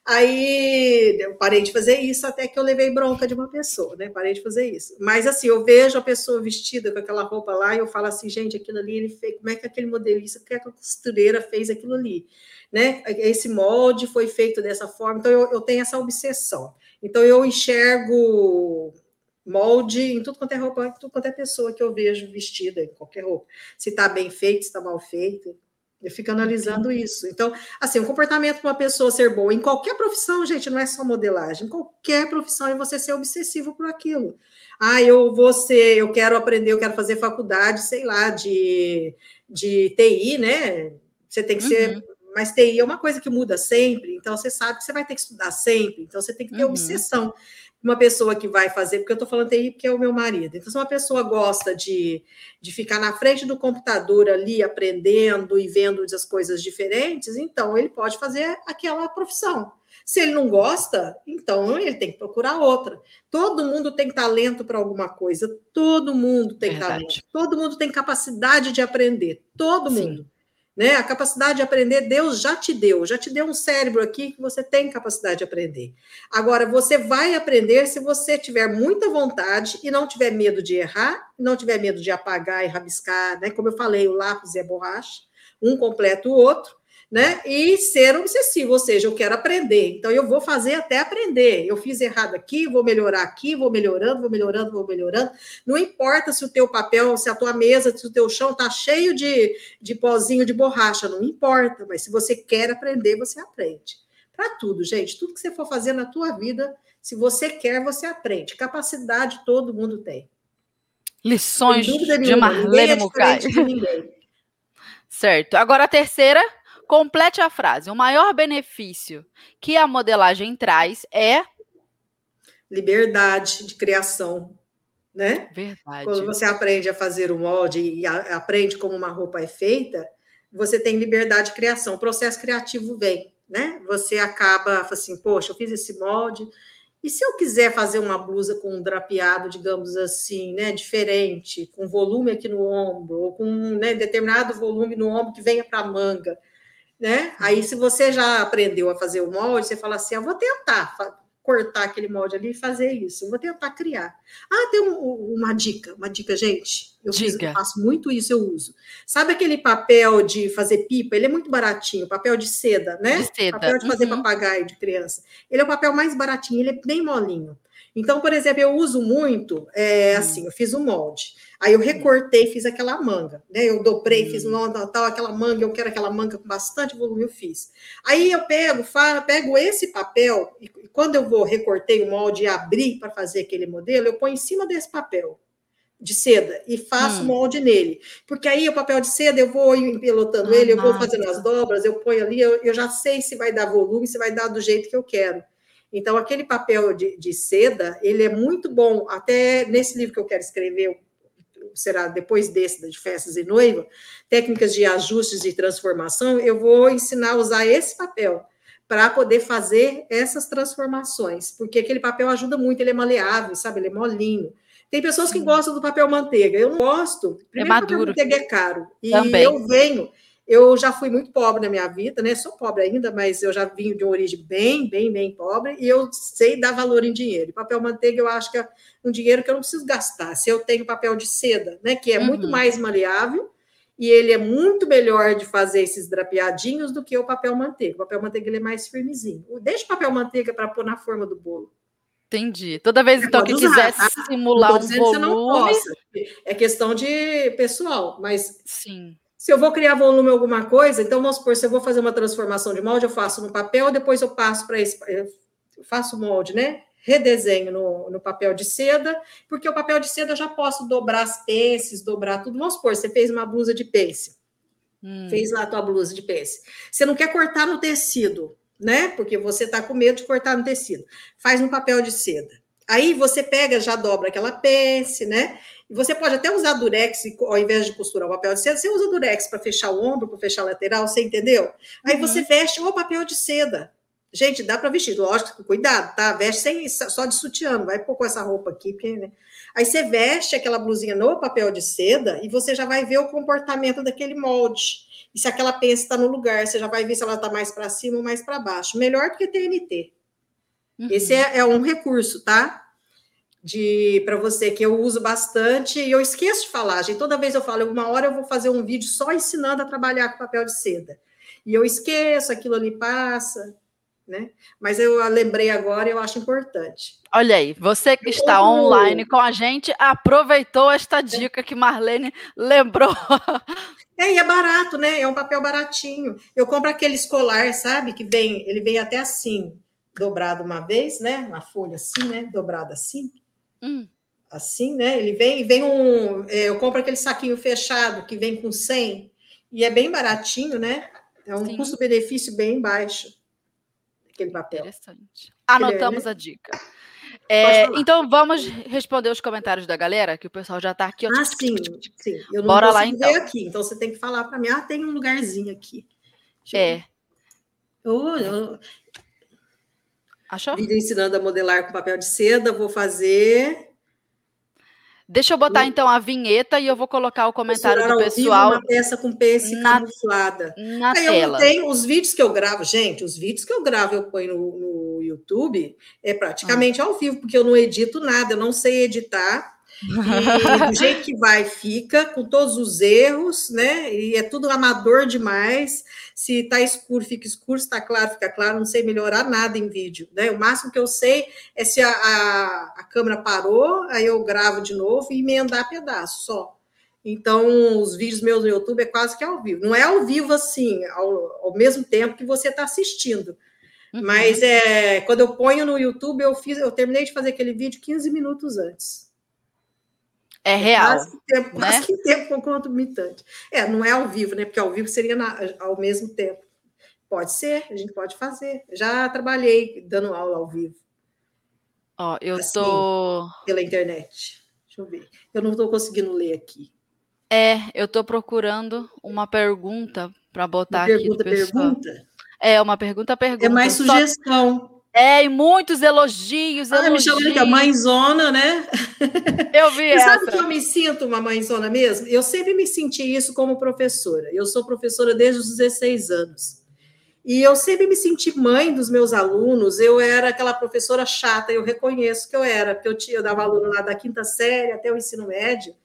Aí eu parei de fazer isso até que eu levei bronca de uma pessoa, né? Parei de fazer isso. Mas assim, eu vejo a pessoa vestida com aquela roupa lá e eu falo assim, gente, aquilo ali ele fez, como é que aquele modelista, que a costureira fez aquilo ali, né? Esse molde foi feito dessa forma. Então eu, eu tenho essa obsessão. Então, eu enxergo molde em tudo quanto é roupa, em tudo quanto é pessoa que eu vejo vestida, em qualquer roupa. Se está bem feito, se está mal feito. Eu fico analisando isso. Então, assim, o comportamento de uma pessoa ser boa em qualquer profissão, gente, não é só modelagem, em qualquer profissão é você ser obsessivo por aquilo. Ah, eu vou ser, eu quero aprender, eu quero fazer faculdade, sei lá, de, de TI, né? Você tem que uhum. ser mas TI é uma coisa que muda sempre, então você sabe que você vai ter que estudar sempre, então você tem que ter uhum. obsessão. uma pessoa que vai fazer, porque eu estou falando aí porque é o meu marido. Então, se uma pessoa gosta de, de ficar na frente do computador ali, aprendendo e vendo as coisas diferentes, então ele pode fazer aquela profissão. Se ele não gosta, então ele tem que procurar outra. Todo mundo tem talento para alguma coisa, todo mundo tem Verdade. talento, todo mundo tem capacidade de aprender, todo Sim. mundo. Né? A capacidade de aprender, Deus já te deu, já te deu um cérebro aqui que você tem capacidade de aprender. Agora, você vai aprender se você tiver muita vontade e não tiver medo de errar, não tiver medo de apagar e rabiscar, né? Como eu falei, o lápis e a borracha, um completa o outro né? E ser obsessivo, ou seja, eu quero aprender, então eu vou fazer até aprender. Eu fiz errado aqui, vou melhorar aqui, vou melhorando, vou melhorando, vou melhorando. Não importa se o teu papel, se a tua mesa, se o teu chão está cheio de, de pozinho de borracha, não importa, mas se você quer aprender, você aprende. Para tudo, gente, tudo que você for fazer na tua vida, se você quer, você aprende. Capacidade todo mundo tem. Lições de Marlene é Mucay. Certo. Agora a terceira Complete a frase. O maior benefício que a modelagem traz é liberdade de criação, né? Verdade. Quando você aprende a fazer o molde e a, aprende como uma roupa é feita, você tem liberdade de criação. O processo criativo vem, né? Você acaba assim, poxa, eu fiz esse molde, e se eu quiser fazer uma blusa com um drapeado, digamos assim, né, diferente, com volume aqui no ombro, ou com né, determinado volume no ombro que venha para a manga, né? Aí, se você já aprendeu a fazer o molde, você fala assim: eu vou tentar cortar aquele molde ali e fazer isso, eu vou tentar criar. Ah, tem um, uma dica, uma dica, gente. Eu, fiz, eu, faço muito isso, eu uso. Sabe aquele papel de fazer pipa? Ele é muito baratinho, papel de seda, né? De seda. Papel de fazer uhum. papagaio de criança. Ele é o papel mais baratinho, ele é bem molinho. Então, por exemplo, eu uso muito, é, hum. assim, eu fiz um molde. Aí eu recortei, fiz aquela manga, né? Eu dobrei, fiz uma, tal, aquela manga, eu quero aquela manga com bastante volume, eu fiz. Aí eu pego, falo, pego esse papel, e quando eu vou recortei o molde e abrir para fazer aquele modelo, eu ponho em cima desse papel de seda e faço hum. molde nele. Porque aí o papel de seda eu vou empelotando ah, ele, eu vou fazendo as dobras, eu ponho ali, eu, eu já sei se vai dar volume, se vai dar do jeito que eu quero. Então, aquele papel de, de, seda, ele é muito bom, até nesse livro que eu quero escrever, será depois desse, de festas e noiva, técnicas de ajustes e transformação, eu vou ensinar a usar esse papel para poder fazer essas transformações, porque aquele papel ajuda muito, ele é maleável, sabe, ele é molinho. Tem pessoas que gostam do papel manteiga, eu não gosto. Primeiro, é maduro. o papel manteiga é caro. E Também. eu venho eu já fui muito pobre na minha vida, né? Sou pobre ainda, mas eu já vim de uma origem bem, bem, bem pobre e eu sei dar valor em dinheiro. E papel manteiga eu acho que é um dinheiro que eu não preciso gastar. Se eu tenho papel de seda, né, que é uhum. muito mais maleável e ele é muito melhor de fazer esses drapeadinhos do que o papel manteiga. O papel manteiga ele é mais firmezinho. Deixa o papel manteiga para pôr na forma do bolo. Entendi. Toda vez então que quiser tá? simular um volume, é questão de pessoal, mas sim se eu vou criar volume alguma coisa, então vamos supor, se eu vou fazer uma transformação de molde, eu faço no papel, depois eu passo para esse, eu faço molde, né? Redesenho no, no, papel de seda, porque o papel de seda eu já posso dobrar as pences, dobrar tudo. Vamos supor, você fez uma blusa de pence, hum. fez lá a tua blusa de pence. Você não quer cortar no tecido, né? Porque você está com medo de cortar no tecido. Faz no papel de seda. Aí você pega, já dobra aquela pence, né? Você pode até usar durex ao invés de costurar o papel de seda, você usa durex para fechar o ombro, para fechar a lateral, você entendeu? Aí uhum. você veste o papel de seda. Gente, dá para vestir, lógico, cuidado, tá? Veste sem, só de sutiã, não vai pôr com essa roupa aqui, porque, né? Aí você veste aquela blusinha no papel de seda e você já vai ver o comportamento daquele molde. E se aquela peça está no lugar, você já vai ver se ela está mais para cima ou mais para baixo. Melhor do que TNT. Uhum. Esse é, é um recurso, tá? de para você que eu uso bastante e eu esqueço de falar, gente. Toda vez eu falo, uma hora eu vou fazer um vídeo só ensinando a trabalhar com papel de seda. E eu esqueço, aquilo ali passa, né? Mas eu lembrei agora e eu acho importante. Olha aí, você que está online com a gente, aproveitou esta dica que Marlene lembrou. É, e é barato, né? É um papel baratinho. Eu compro aquele escolar, sabe? Que vem, ele vem até assim, dobrado uma vez, né? Uma folha assim, né? Dobrada assim. Hum. Assim, né? Ele vem, vem um. É, eu compro aquele saquinho fechado que vem com 100 e é bem baratinho, né? É um custo-benefício bem baixo aquele papel. Interessante. Anotamos é, né? a dica. É, então vamos responder os comentários da galera, que o pessoal já está aqui. Ó. Ah, sim, sim. Eu não Bora lá então. aqui, então você tem que falar para mim. Ah, tem um lugarzinho aqui. Deixa é. Eu... eu... Achou? Vídeo ensinando a modelar com papel de seda. Vou fazer Deixa eu botar então a vinheta e eu vou colocar o comentário do pessoal. Uma peça com pence na, camuflada. Na Aí tela. Eu tenho os vídeos que eu gravo, gente, os vídeos que eu gravo eu ponho no, no YouTube é praticamente ah. ao vivo, porque eu não edito nada, eu não sei editar. E do jeito que vai, fica, com todos os erros, né? E é tudo amador demais. Se tá escuro, fica escuro, se tá claro, fica claro. Não sei melhorar nada em vídeo, né? O máximo que eu sei é se a, a, a câmera parou, aí eu gravo de novo e emendar pedaço só. Então, os vídeos meus no YouTube é quase que ao vivo. Não é ao vivo assim, ao, ao mesmo tempo que você está assistindo. Uhum. Mas é, quando eu ponho no YouTube, eu fiz, eu terminei de fazer aquele vídeo 15 minutos antes. É real. Quase que tempo, né? quase que tempo concomitante. É, não é ao vivo, né? Porque ao vivo seria na, ao mesmo tempo. Pode ser, a gente pode fazer. Já trabalhei dando aula ao vivo. Ó, eu assim, tô. Pela internet. Deixa eu ver. Eu não estou conseguindo ler aqui. É, eu estou procurando uma pergunta para botar uma aqui. Pergunta, pergunta? É, uma pergunta, pergunta. É mais sugestão. Só... É, e muitos elogios, ah, elogios. me chamando a mãezona, né? Eu vi Você essa. sabe que eu me sinto uma mãezona mesmo? Eu sempre me senti isso como professora. Eu sou professora desde os 16 anos. E eu sempre me senti mãe dos meus alunos. Eu era aquela professora chata, eu reconheço que eu era, porque eu, tinha, eu dava aluno lá da quinta série até o ensino médio.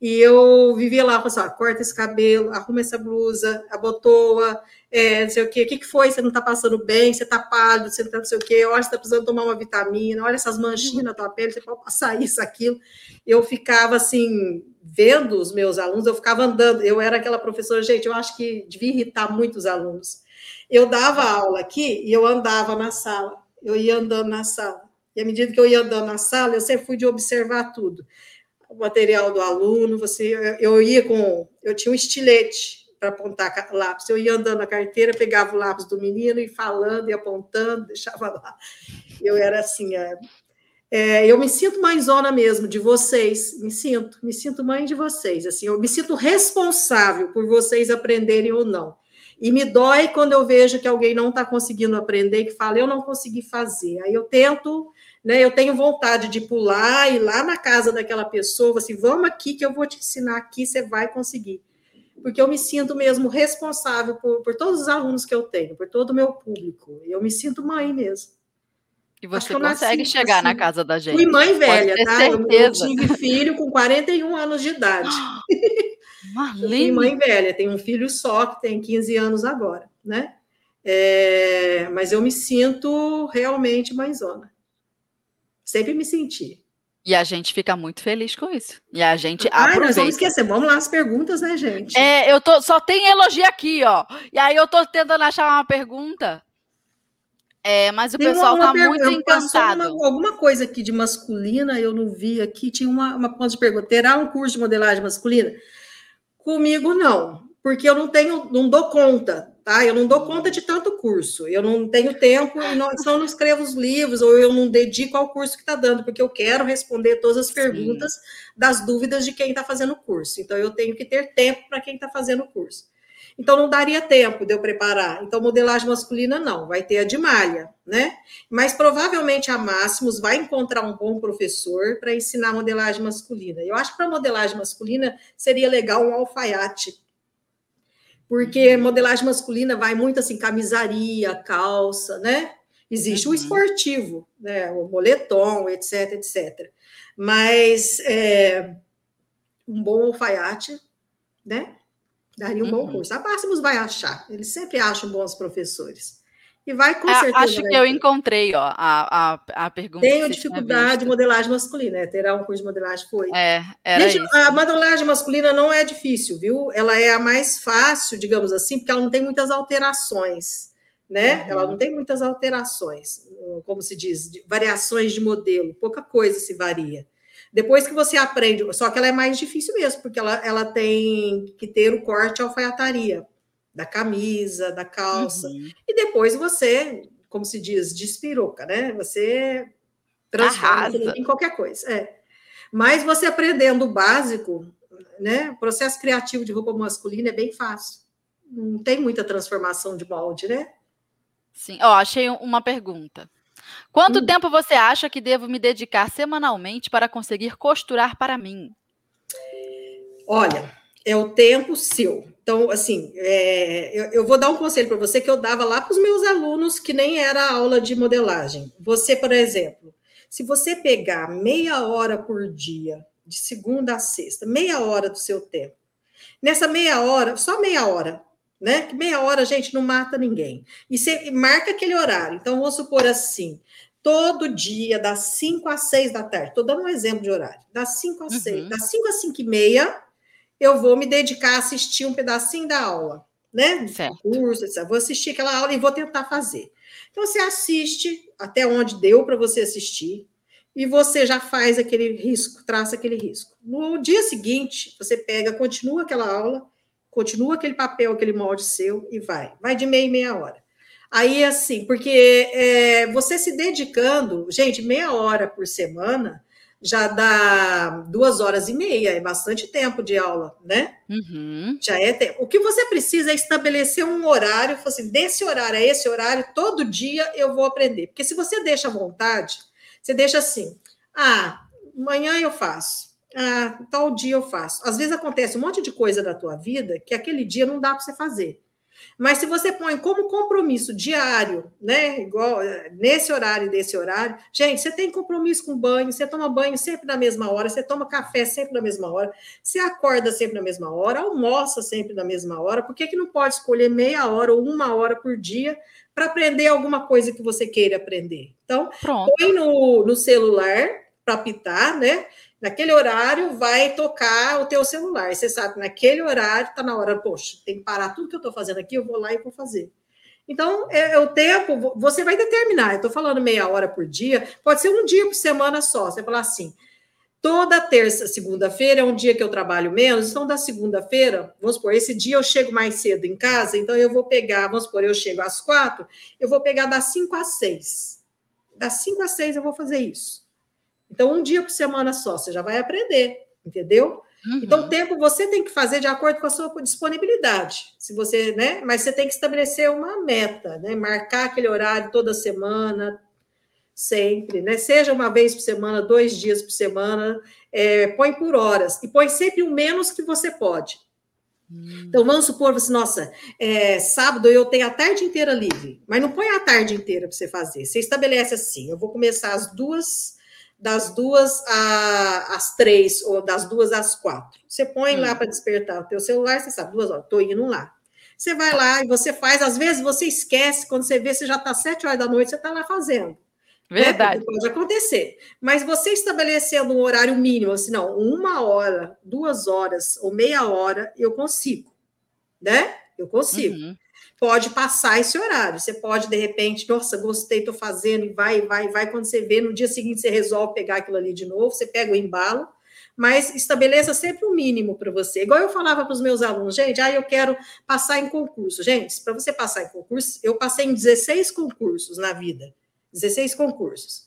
E eu vivia lá, falava assim, corta esse cabelo, arruma essa blusa, abotoa, é, não sei o quê, o que, que foi? Você não está passando bem, você está pálido, você não tá não sei o quê, olha, você está precisando tomar uma vitamina, olha essas manchinhas na tua pele, você pode passar isso, aquilo. Eu ficava assim, vendo os meus alunos, eu ficava andando, eu era aquela professora, gente, eu acho que devia irritar muitos alunos. Eu dava aula aqui e eu andava na sala, eu ia andando na sala. E à medida que eu ia andando na sala, eu sempre fui de observar tudo o material do aluno, você, eu ia com, eu tinha um estilete para apontar lápis, eu ia andando na carteira, pegava o lápis do menino e falando e apontando, deixava lá. Eu era assim, é, é, eu me sinto mãezona mesmo de vocês, me sinto, me sinto mãe de vocês, assim, eu me sinto responsável por vocês aprenderem ou não. E me dói quando eu vejo que alguém não está conseguindo aprender, que fala, eu não consegui fazer. Aí eu tento né? Eu tenho vontade de pular e lá na casa daquela pessoa, assim, vamos aqui que eu vou te ensinar aqui, você vai conseguir. Porque eu me sinto mesmo responsável por, por todos os alunos que eu tenho, por todo o meu público. Eu me sinto mãe mesmo. E você consegue nasci, chegar assim, na casa da gente. Fui mãe velha, tá? Eu, eu, tive filho com 41 anos de idade. Fui mãe velha, tenho um filho só que tem 15 anos agora, né? É, mas eu me sinto realmente mãezona. Sempre me senti. E a gente fica muito feliz com isso. E a gente Ai, aproveita. nós vamos esquecer. Vamos lá as perguntas, né, gente? É, eu tô só tem elogio aqui, ó. E aí eu tô tentando achar uma pergunta. É, mas o tem pessoal uma, uma tá muito encantado. Uma, alguma coisa aqui de masculina, eu não vi aqui. Tinha uma, uma ponta de pergunta: terá um curso de modelagem masculina? Comigo, não, porque eu não tenho, não dou conta tá? Eu não dou conta de tanto curso, eu não tenho tempo não, só não escrevo os livros ou eu não dedico ao curso que está dando, porque eu quero responder todas as perguntas Sim. das dúvidas de quem está fazendo o curso. Então, eu tenho que ter tempo para quem está fazendo o curso. Então, não daria tempo de eu preparar. Então, modelagem masculina, não. Vai ter a de malha, né? Mas provavelmente a Máximos vai encontrar um bom professor para ensinar modelagem masculina. Eu acho que para modelagem masculina seria legal um alfaiate porque modelagem masculina vai muito assim, camisaria, calça, né? Existe uhum. o esportivo, né? O moletom, etc, etc. Mas é, um bom alfaiate, né? Daria um uhum. bom curso. A Máximos vai achar, eles sempre acham bons professores. E vai com certeza. Acho que eu encontrei ó, a, a, a pergunta. Tenho dificuldade de modelagem masculina. É, terá um curso de modelagem? Foi. É, era Gente, isso. A modelagem masculina não é difícil, viu? Ela é a mais fácil, digamos assim, porque ela não tem muitas alterações. Né? Uhum. Ela não tem muitas alterações, como se diz, variações de modelo, pouca coisa se varia. Depois que você aprende, só que ela é mais difícil mesmo, porque ela, ela tem que ter o corte alfaiataria da camisa, da calça, uhum. e depois você, como se diz, despiroca, né? Você Transforma em qualquer coisa. É. Mas você aprendendo o básico, né? O processo criativo de roupa masculina é bem fácil. Não tem muita transformação de molde, né? Sim. Ó, achei uma pergunta. Quanto hum. tempo você acha que devo me dedicar semanalmente para conseguir costurar para mim? Olha, é o tempo seu. Então, assim, é, eu, eu, vou dar um conselho para você que eu dava lá para os meus alunos, que nem era aula de modelagem. Você, por exemplo, se você pegar meia hora por dia, de segunda a sexta, meia hora do seu tempo, nessa meia hora, só meia hora, né? Que meia hora gente não mata ninguém. E você marca aquele horário. Então, vamos supor assim: todo dia, das 5 às 6 da tarde. Estou dando um exemplo de horário. Das 5 às uhum. 6, das 5 às 5 e meia, eu vou me dedicar a assistir um pedacinho da aula, né? Certo. Curso. Vou assistir aquela aula e vou tentar fazer. Então, você assiste até onde deu para você assistir, e você já faz aquele risco, traça aquele risco. No dia seguinte, você pega, continua aquela aula continua aquele papel, aquele molde seu e vai. Vai de meia e meia hora. Aí, assim, porque é, você se dedicando, gente, meia hora por semana já dá duas horas e meia, é bastante tempo de aula, né? Uhum. Já é tempo. O que você precisa é estabelecer um horário, assim, desse horário a esse horário, todo dia eu vou aprender. Porque se você deixa à vontade, você deixa assim, ah, amanhã eu faço, ah, tal dia eu faço. Às vezes acontece um monte de coisa da tua vida que aquele dia não dá para você fazer. Mas se você põe como compromisso diário, né, igual eh, nesse horário e desse horário, gente, você tem compromisso com banho, você toma banho sempre na mesma hora, você toma café sempre na mesma hora, você acorda sempre na mesma hora, almoça sempre na mesma hora, por que, que não pode escolher meia hora ou uma hora por dia para aprender alguma coisa que você queira aprender? Então, Pronto. põe no, no celular para pitar, né? Naquele horário vai tocar o teu celular. Você sabe, naquele horário está na hora, poxa, tem que parar tudo que eu estou fazendo aqui, eu vou lá e vou fazer. Então, é, é o tempo, você vai determinar. Eu estou falando meia hora por dia, pode ser um dia por semana só. Você falar assim, toda terça, segunda-feira é um dia que eu trabalho menos, então da segunda-feira, vamos supor, esse dia eu chego mais cedo em casa, então eu vou pegar, vamos supor, eu chego às quatro, eu vou pegar das cinco às seis. Das cinco às seis eu vou fazer isso. Então, um dia por semana só, você já vai aprender, entendeu? Uhum. Então, o tempo você tem que fazer de acordo com a sua disponibilidade. Se você, né? Mas você tem que estabelecer uma meta, né? Marcar aquele horário toda semana, sempre, né? Seja uma vez por semana, dois dias por semana, é, põe por horas e põe sempre o menos que você pode. Hum. Então, vamos supor, você, nossa, é, sábado eu tenho a tarde inteira livre, mas não põe a tarde inteira para você fazer. Você estabelece assim: eu vou começar às duas das duas às três, ou das duas às quatro. Você põe hum. lá para despertar o teu celular, você sabe, duas horas, estou indo lá. Você vai lá e você faz, às vezes você esquece, quando você vê, você já está sete horas da noite, você está lá fazendo. Né? Verdade. Né? Pode acontecer. Mas você estabelecendo um horário mínimo, assim, não, uma hora, duas horas ou meia hora, eu consigo. Né? Eu consigo. Uhum pode passar esse horário. Você pode, de repente, nossa, gostei, estou fazendo, e vai, vai, vai. Quando você vê, no dia seguinte você resolve pegar aquilo ali de novo, você pega o embalo, mas estabeleça sempre o um mínimo para você. Igual eu falava para os meus alunos, gente, ah, eu quero passar em concurso. Gente, para você passar em concurso, eu passei em 16 concursos na vida. 16 concursos.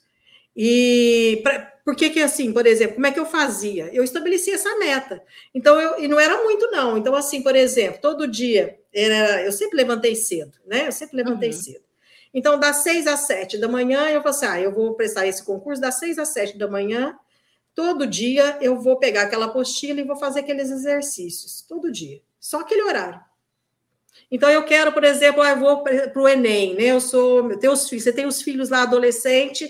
E pra, por que que assim, por exemplo, como é que eu fazia? Eu estabelecia essa meta. Então, eu, e não era muito, não. Então, assim, por exemplo, todo dia era, eu sempre levantei cedo, né? Eu sempre levantei uhum. cedo. Então, das seis às sete da manhã, eu falei assim: ah, eu vou prestar esse concurso, das seis às sete da manhã, todo dia eu vou pegar aquela apostila e vou fazer aqueles exercícios, todo dia, só aquele horário. Então, eu quero, por exemplo, ah, eu vou para o Enem, né? Eu sou, eu tenho os filhos, você tem os filhos lá, adolescente,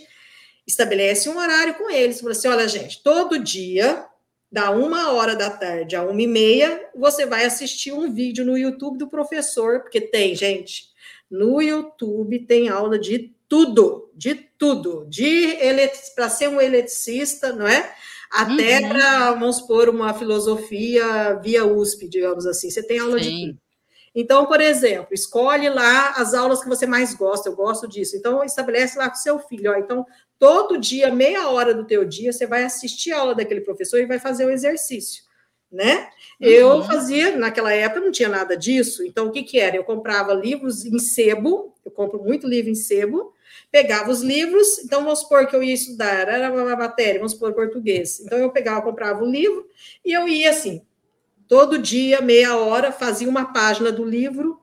estabelece um horário com eles, fala assim: olha, gente, todo dia da uma hora da tarde a uma e meia, você vai assistir um vídeo no YouTube do professor, porque tem, gente, no YouTube tem aula de tudo, de tudo, de para ser um eletricista, não é? Até uhum. para, vamos supor, uma filosofia via USP, digamos assim, você tem aula Sim. de tudo. Então, por exemplo, escolhe lá as aulas que você mais gosta, eu gosto disso. Então, estabelece lá com seu filho, ó, então, todo dia, meia hora do teu dia, você vai assistir a aula daquele professor e vai fazer o exercício, né? Uhum. Eu fazia, naquela época não tinha nada disso, então o que que era? Eu comprava livros em sebo, eu compro muito livro em sebo, Pegava os livros, então vamos supor que eu ia estudar, era uma matéria, vamos supor português. Então eu pegava, comprava o livro e eu ia assim, todo dia, meia hora, fazia uma página do livro,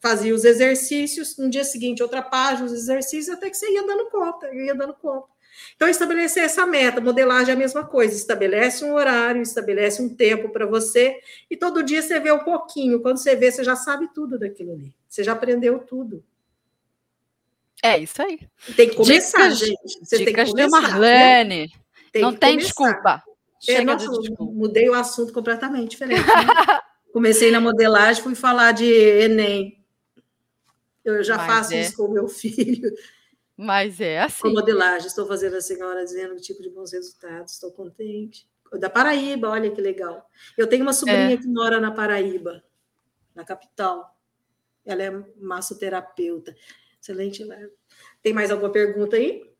fazia os exercícios, no dia seguinte outra página, os exercícios, até que você ia dando conta, eu ia dando conta. Então, estabelecer essa meta, modelagem é a mesma coisa, estabelece um horário, estabelece um tempo para você, e todo dia você vê um pouquinho. Quando você vê, você já sabe tudo daquilo ali. Você já aprendeu tudo. É isso aí. Tem que começar, dicas, gente. Você dicas tem que começar. de Marlene. Né? Não tem começar. desculpa. É, Chega é, nossa, de. Mudei o assunto completamente diferente. Né? Comecei na modelagem, fui falar de Enem. Eu já Mas faço é. isso com meu filho. Mas é assim. Com modelagem, estou fazendo a senhora dizendo que tipo de bons resultados, estou contente. Da Paraíba, olha que legal. Eu tenho uma sobrinha é. que mora na Paraíba, na capital. Ela é massoterapeuta. Excelente. Né? Tem mais alguma pergunta aí?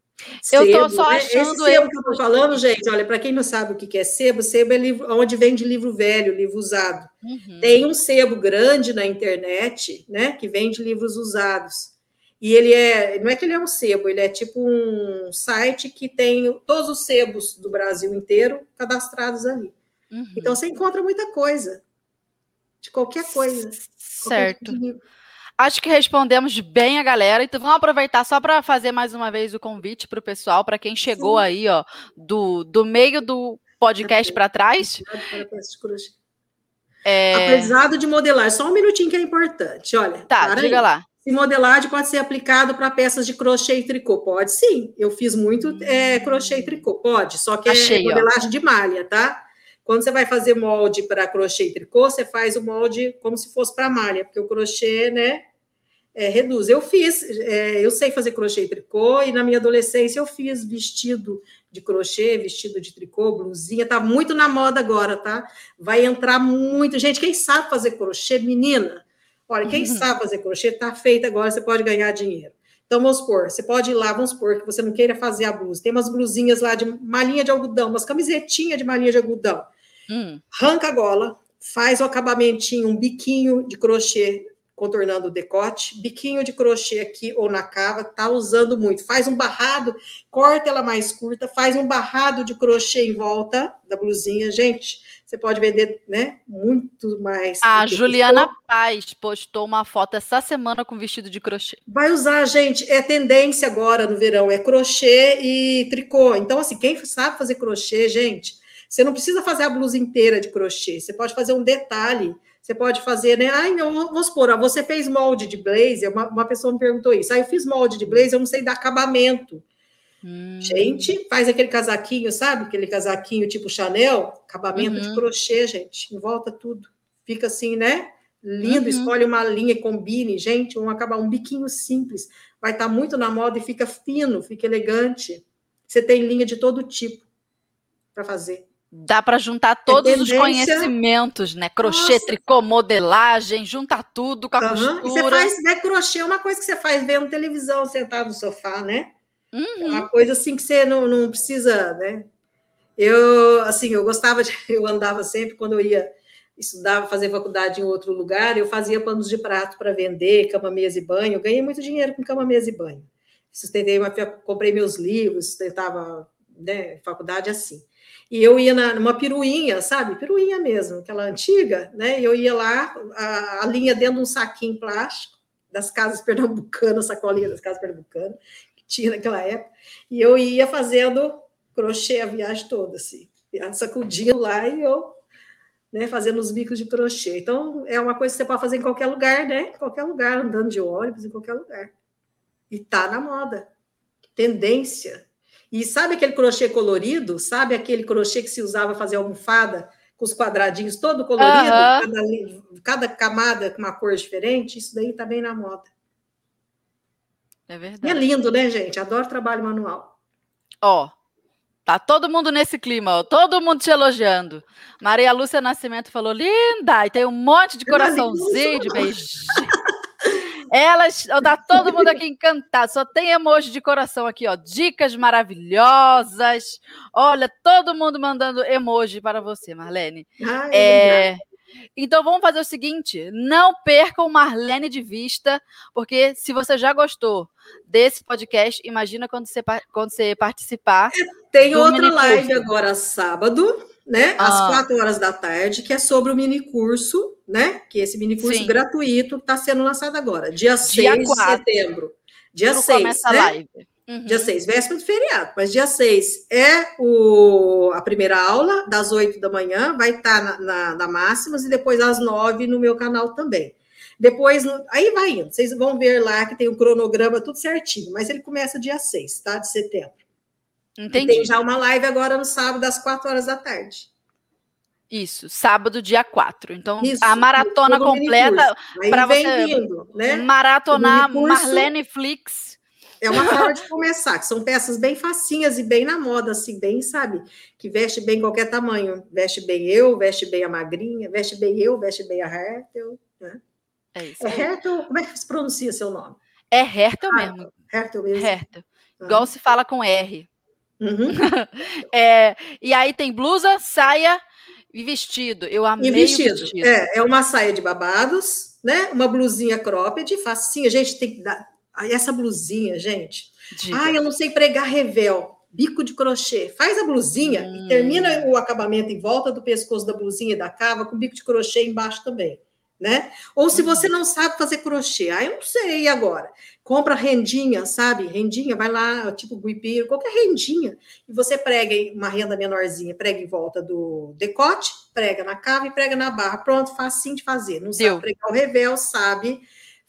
Eu estou só né? achando. Esse sebo eu... que eu estou falando, gente, olha, para quem não sabe o que é sebo, sebo é livro, onde vende livro velho, livro usado. Uhum. Tem um sebo grande na internet, né, que vende livros usados. E ele é, não é que ele é um sebo, ele é tipo um site que tem todos os sebos do Brasil inteiro cadastrados ali. Uhum. Então você encontra muita coisa, de qualquer coisa. Certo. Qualquer tipo Acho que respondemos bem a galera. Então vamos aproveitar só para fazer mais uma vez o convite para o pessoal, para quem chegou Sim. aí, ó, do, do meio do podcast para trás. É... Aprendizado de modelar, só um minutinho que é importante. Olha, tá, diga aí. lá. Se modelagem pode ser aplicado para peças de crochê e tricô? Pode sim. Eu fiz muito é, crochê e tricô, pode, só que Achei, é modelagem ó. de malha, tá? Quando você vai fazer molde para crochê e tricô, você faz o molde como se fosse para malha, porque o crochê, né, é, reduz. Eu fiz, é, eu sei fazer crochê e tricô, e na minha adolescência eu fiz vestido de crochê, vestido de tricô, blusinha, tá muito na moda agora, tá? Vai entrar muito. Gente, quem sabe fazer crochê, menina, Olha, quem uhum. sabe fazer crochê, está feito agora, você pode ganhar dinheiro. Então, vamos supor, você pode ir lá, vamos supor que você não queira fazer a blusa. Tem umas blusinhas lá de malinha de algodão, umas camisetinhas de malinha de algodão. Hum. Arranca a gola, faz o acabamentinho, um biquinho de crochê contornando o decote, biquinho de crochê aqui ou na cava, tá usando muito. Faz um barrado, corta ela mais curta, faz um barrado de crochê em volta da blusinha. Gente, você pode vender, né, muito mais. A Juliana. Paz postou uma foto essa semana com vestido de crochê. Vai usar, gente, é tendência agora no verão, é crochê e tricô. Então, assim, quem sabe fazer crochê, gente, você não precisa fazer a blusa inteira de crochê, você pode fazer um detalhe. Você pode fazer, né? Ai, não, vamos supor, você fez molde de blazer, uma, uma pessoa me perguntou isso. Aí eu fiz molde de blazer, eu não sei dar acabamento. Hum. Gente, faz aquele casaquinho, sabe? Aquele casaquinho tipo Chanel, acabamento uhum. de crochê, gente, em volta tudo. Fica assim, né? Lindo, uhum. escolhe uma linha e combine, gente, um acabar um biquinho simples. Vai estar tá muito na moda e fica fino, fica elegante. Você tem linha de todo tipo para fazer. Dá para juntar todos os conhecimentos, né? Crochê, Nossa. tricô, modelagem, juntar tudo com a uhum. costura. E você faz, né, crochê é uma coisa que você faz vendo televisão, sentado no sofá, né? Uhum. É uma coisa assim que você não, não precisa, né? Eu, assim, eu gostava de, eu andava sempre quando eu ia estudar, fazer faculdade em outro lugar, eu fazia panos de prato para vender, cama, mesa e banho. Eu ganhei muito dinheiro com cama, mesa e banho. Sustentei, uma, comprei meus livros, sustentava, né, faculdade assim. E eu ia na, numa piruinha, sabe? Piruinha mesmo, aquela antiga, né? E eu ia lá, a, a linha dentro de um saquinho plástico das casas pernambucanas, sacolinha das casas pernambucanas, tinha naquela época, e eu ia fazendo crochê a viagem toda, assim, sacudindo lá e eu né, fazendo os bicos de crochê. Então, é uma coisa que você pode fazer em qualquer lugar, né? Em qualquer lugar, andando de ônibus, em qualquer lugar. E tá na moda. Tendência. E sabe aquele crochê colorido? Sabe aquele crochê que se usava fazer almofada? Com os quadradinhos todo colorido, uhum. cada, cada camada com uma cor diferente? Isso daí tá bem na moda. É verdade. E é lindo, né, gente? Adoro trabalho manual. Ó, tá todo mundo nesse clima, ó, todo mundo te elogiando. Maria Lúcia Nascimento falou, linda! E tem um monte de coraçãozinho, de beijinho. Elas, dá todo mundo aqui encantado. Só tem emoji de coração aqui, ó. Dicas maravilhosas. Olha, todo mundo mandando emoji para você, Marlene. Ai, é, Então vamos fazer o seguinte: não percam Marlene de vista, porque se você já gostou desse podcast, imagina quando você, quando você participar. Tem outra live agora sábado, né? Às ah. quatro horas da tarde, que é sobre o mini curso, né? Que esse mini curso Sim. gratuito está sendo lançado agora, dia, dia 6 de setembro. Dia 6. Começa né? a live. Uhum. Dia 6, véspera do feriado, mas dia 6 é o, a primeira aula, das 8 da manhã, vai estar tá na, na, na Máximas, e depois às 9 no meu canal também. Depois, aí vai indo, vocês vão ver lá que tem o cronograma tudo certinho, mas ele começa dia 6, tá? De setembro. Entendi. E tem já uma live agora no sábado, às 4 horas da tarde. Isso, sábado, dia 4. Então, Isso, a maratona completa para você vindo, né? maratonar Marlene Flix é uma forma de começar, que são peças bem facinhas e bem na moda, assim, bem, sabe? Que veste bem qualquer tamanho. Veste bem eu, veste bem a magrinha, veste bem eu, veste bem a Hertel, né? É isso. É Hertel, como é que se pronuncia seu nome? É Hertel ah, mesmo. Hertel mesmo. Hertel. Ah. Igual se fala com R. Uhum. é, e aí tem blusa, saia e vestido. Eu amei e vestido. vestido. É, é uma saia de babados, né? Uma blusinha cropped, facinha. Gente, tem que dar essa blusinha, gente. Diga. Ah, eu não sei pregar revel, bico de crochê. Faz a blusinha hum. e termina o acabamento em volta do pescoço da blusinha e da cava com bico de crochê embaixo também, né? Ou se você não sabe fazer crochê, ah, eu não sei agora. Compra rendinha, sabe? Rendinha, vai lá, tipo guipiro, qualquer rendinha, e você prega uma renda menorzinha, prega em volta do decote, prega na cava e prega na barra. Pronto, facinho de fazer. Não sabe Deu. pregar o revel, sabe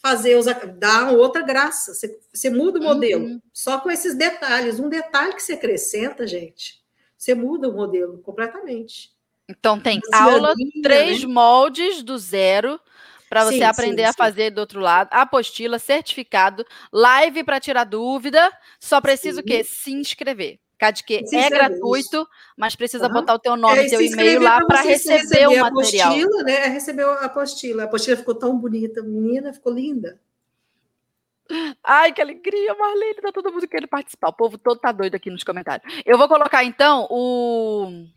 fazer os dá outra graça. Você, você muda o modelo uhum. só com esses detalhes. Um detalhe que você acrescenta, gente, você muda o modelo completamente. Então tem aula, três né? moldes do zero para você sim, aprender sim, a fazer do outro lado, apostila, certificado, live para tirar dúvida. Só precisa sim. o quê? Se inscrever. que é gratuito, mas precisa uhum. botar o teu nome, é, teu e-mail lá para receber, receber, o material. Apostila, né? É recebeu a apostila. A apostila ficou tão bonita, menina, ficou linda. Ai, que alegria, Marlene, tá todo mundo querendo participar. O povo todo tá doido aqui nos comentários. Eu vou colocar então o,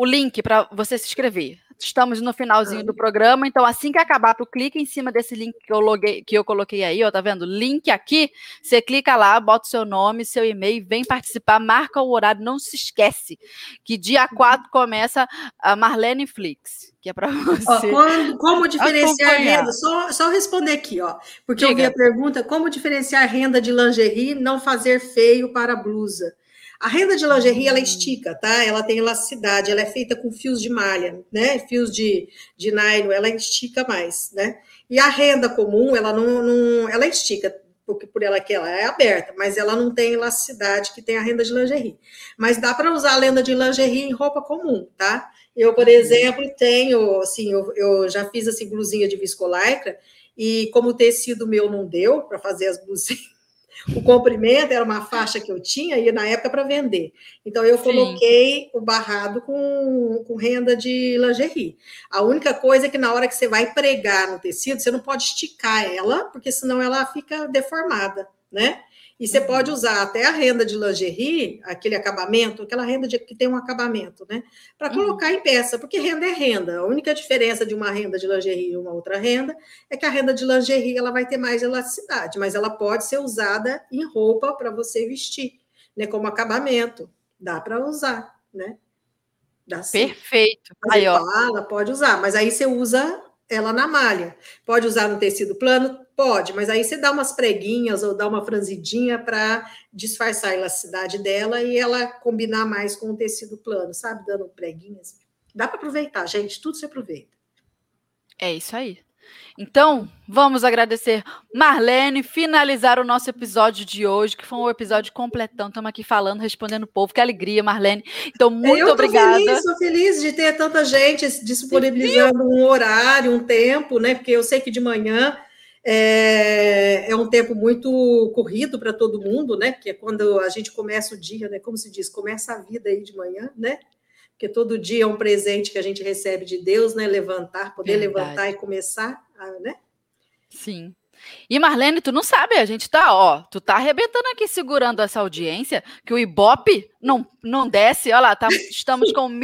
o link para você se inscrever. Estamos no finalzinho do programa, então assim que acabar, tu clica em cima desse link que eu, loguei, que eu coloquei aí, ó, tá vendo? Link aqui, você clica lá, bota o seu nome, seu e-mail, vem participar, marca o horário, não se esquece que dia 4 uhum. começa a Marlene Flix, que é para você. Ó, quando, como diferenciar acompanhar. renda? Só, só responder aqui, ó, porque Diga. eu vi a pergunta, como diferenciar renda de lingerie, não fazer feio para blusa? A renda de lingerie, ela estica, tá? Ela tem elasticidade, ela é feita com fios de malha, né? Fios de, de nylon, ela estica mais, né? E a renda comum, ela não, não ela estica, porque por ela que ela é aberta, mas ela não tem elasticidade que tem a renda de lingerie. Mas dá para usar a renda de lingerie em roupa comum, tá? Eu, por exemplo, tenho, assim, eu, eu já fiz assim blusinha de viscolaicra e como o tecido meu não deu para fazer as blusinhas o comprimento era uma faixa que eu tinha e na época para vender. Então eu coloquei Sim. o barrado com, com renda de lingerie. A única coisa é que na hora que você vai pregar no tecido, você não pode esticar ela, porque senão ela fica deformada, né? E você pode usar até a renda de lingerie, aquele acabamento, aquela renda de, que tem um acabamento, né? Para uhum. colocar uhum. em peça, porque renda é renda. A única diferença de uma renda de lingerie e uma outra renda é que a renda de lingerie ela vai ter mais elasticidade, mas ela pode ser usada em roupa para você vestir, né? Como acabamento. Dá para usar, né? Dá Perfeito. Aí, ó. Fala, pode usar, mas aí você usa ela na malha. Pode usar no tecido plano, Pode, mas aí você dá umas preguinhas ou dá uma franzidinha para disfarçar a elasticidade dela e ela combinar mais com o tecido plano, sabe? Dando preguinhas. Dá para aproveitar, gente, tudo se aproveita. É isso aí. Então, vamos agradecer Marlene, finalizar o nosso episódio de hoje, que foi um episódio completão. Estamos aqui falando, respondendo o povo. Que alegria, Marlene. Então, muito Eu obrigada. Eu estou feliz de ter tanta gente disponibilizando um horário, um tempo, né? Porque eu sei que de manhã é, é um tempo muito corrido para todo mundo, né? Que é quando a gente começa o dia, né? Como se diz, começa a vida aí de manhã, né? Porque todo dia é um presente que a gente recebe de Deus, né? Levantar, poder Verdade. levantar e começar, né? Sim. E Marlene, tu não sabe, a gente tá, ó, tu tá arrebentando aqui segurando essa audiência, que o Ibope não, não desce, olha lá, tá, estamos com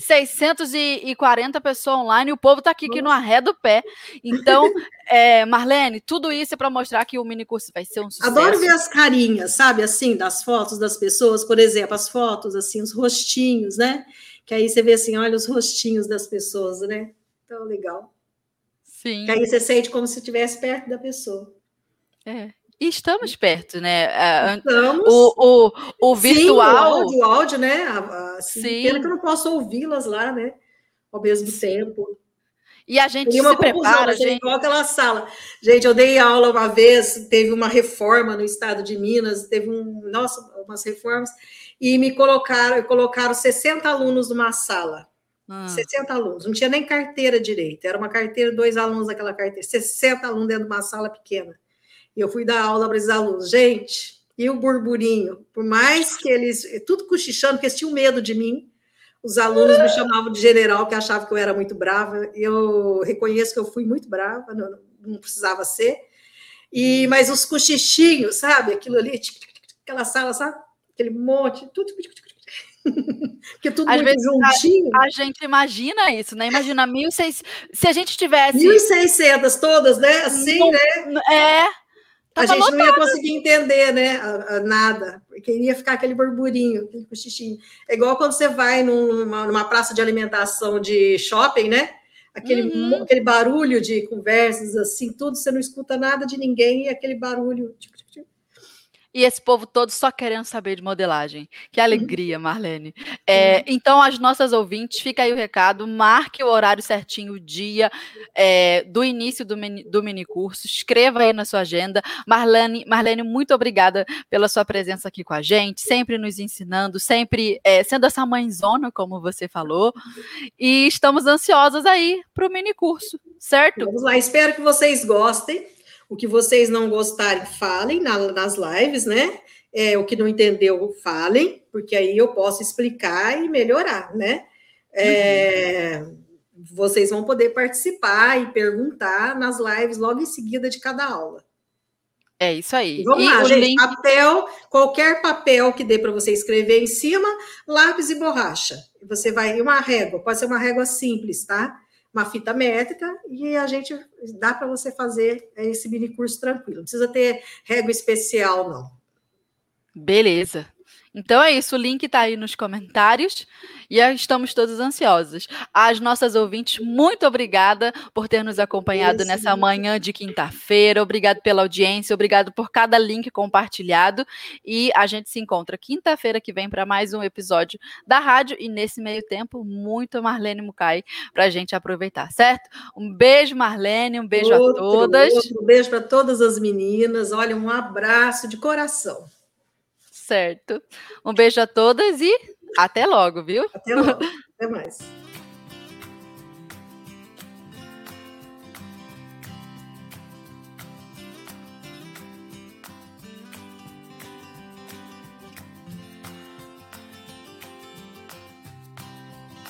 1.640 pessoas online, e o povo tá aqui que não arreda o pé. Então, é, Marlene, tudo isso é para mostrar que o minicurso vai ser um sucesso. Adoro ver as carinhas, sabe, assim, das fotos das pessoas, por exemplo, as fotos, assim, os rostinhos, né? Que aí você vê assim, olha os rostinhos das pessoas, né? Então, legal. Sim. Que aí você sente como se estivesse perto da pessoa. É. E estamos perto, né? É, estamos. O, o, o virtual. Sim, o áudio, o áudio, né? Assim, Sim. Pena que eu não posso ouvi-las lá, né? Ao mesmo tempo. E a gente se prepara, gente. Igual aquela sala. Gente, eu dei aula uma vez, teve uma reforma no estado de Minas, teve um, nossa, umas reformas, e me colocaram, colocaram 60 alunos numa sala. Ah. 60 alunos, não tinha nem carteira direito, era uma carteira, dois alunos daquela carteira, 60 alunos dentro de uma sala pequena. E eu fui dar aula para esses alunos. Gente, e o burburinho? Por mais que eles, tudo cochichando, porque eles tinham medo de mim, os alunos me chamavam de general, que achavam que eu era muito brava. Eu reconheço que eu fui muito brava, não, não precisava ser. E, mas os cochichinhos, sabe? Aquilo ali, aquela sala, sabe? Aquele monte, tudo Porque tudo Às muito juntinho. A, a, gente imagina isso, né? Imagina 1.600. Se a gente tivesse. 1.600 todas, né? Assim, né? É. a gente não ia conseguir entender, né? A, a, nada, porque ia ficar aquele burburinho, aquele cochichinho. É igual quando você vai numa, numa praça de alimentação de shopping, né? Aquele, uhum. aquele barulho de conversas, assim, tudo, você não escuta nada de ninguém e aquele barulho. Tipo, e esse povo todo só querendo saber de modelagem. Que uhum. alegria, Marlene. É, então, as nossas ouvintes, fica aí o recado, marque o horário certinho, o dia é, do início do mini, do mini curso, escreva aí na sua agenda. Marlene, Marlene, muito obrigada pela sua presença aqui com a gente, sempre nos ensinando, sempre é, sendo essa mãezona, como você falou. E estamos ansiosas aí para o mini curso, certo? Vamos lá, espero que vocês gostem. O que vocês não gostarem, falem na, nas lives, né? É, o que não entendeu, falem, porque aí eu posso explicar e melhorar, né? É, uhum. Vocês vão poder participar e perguntar nas lives logo em seguida de cada aula. É isso aí. E vamos e lá, gente. Link... Papel, qualquer papel que dê para você escrever em cima, lápis e borracha. Você vai, uma régua, pode ser uma régua simples, tá? Uma fita métrica e a gente dá para você fazer esse mini curso tranquilo. Não precisa ter régua especial, não. Beleza. Então é isso, o link está aí nos comentários e estamos todos ansiosos. As nossas ouvintes, muito obrigada por ter nos acompanhado isso. nessa manhã de quinta-feira. Obrigado pela audiência, obrigado por cada link compartilhado. E a gente se encontra quinta-feira que vem para mais um episódio da rádio. E nesse meio tempo, muito Marlene Mucay para a gente aproveitar, certo? Um beijo, Marlene, um beijo outro, a todas. Outro, um beijo para todas as meninas. Olha, um abraço de coração. Certo. Um beijo a todas e até logo, viu? Até logo. Até mais.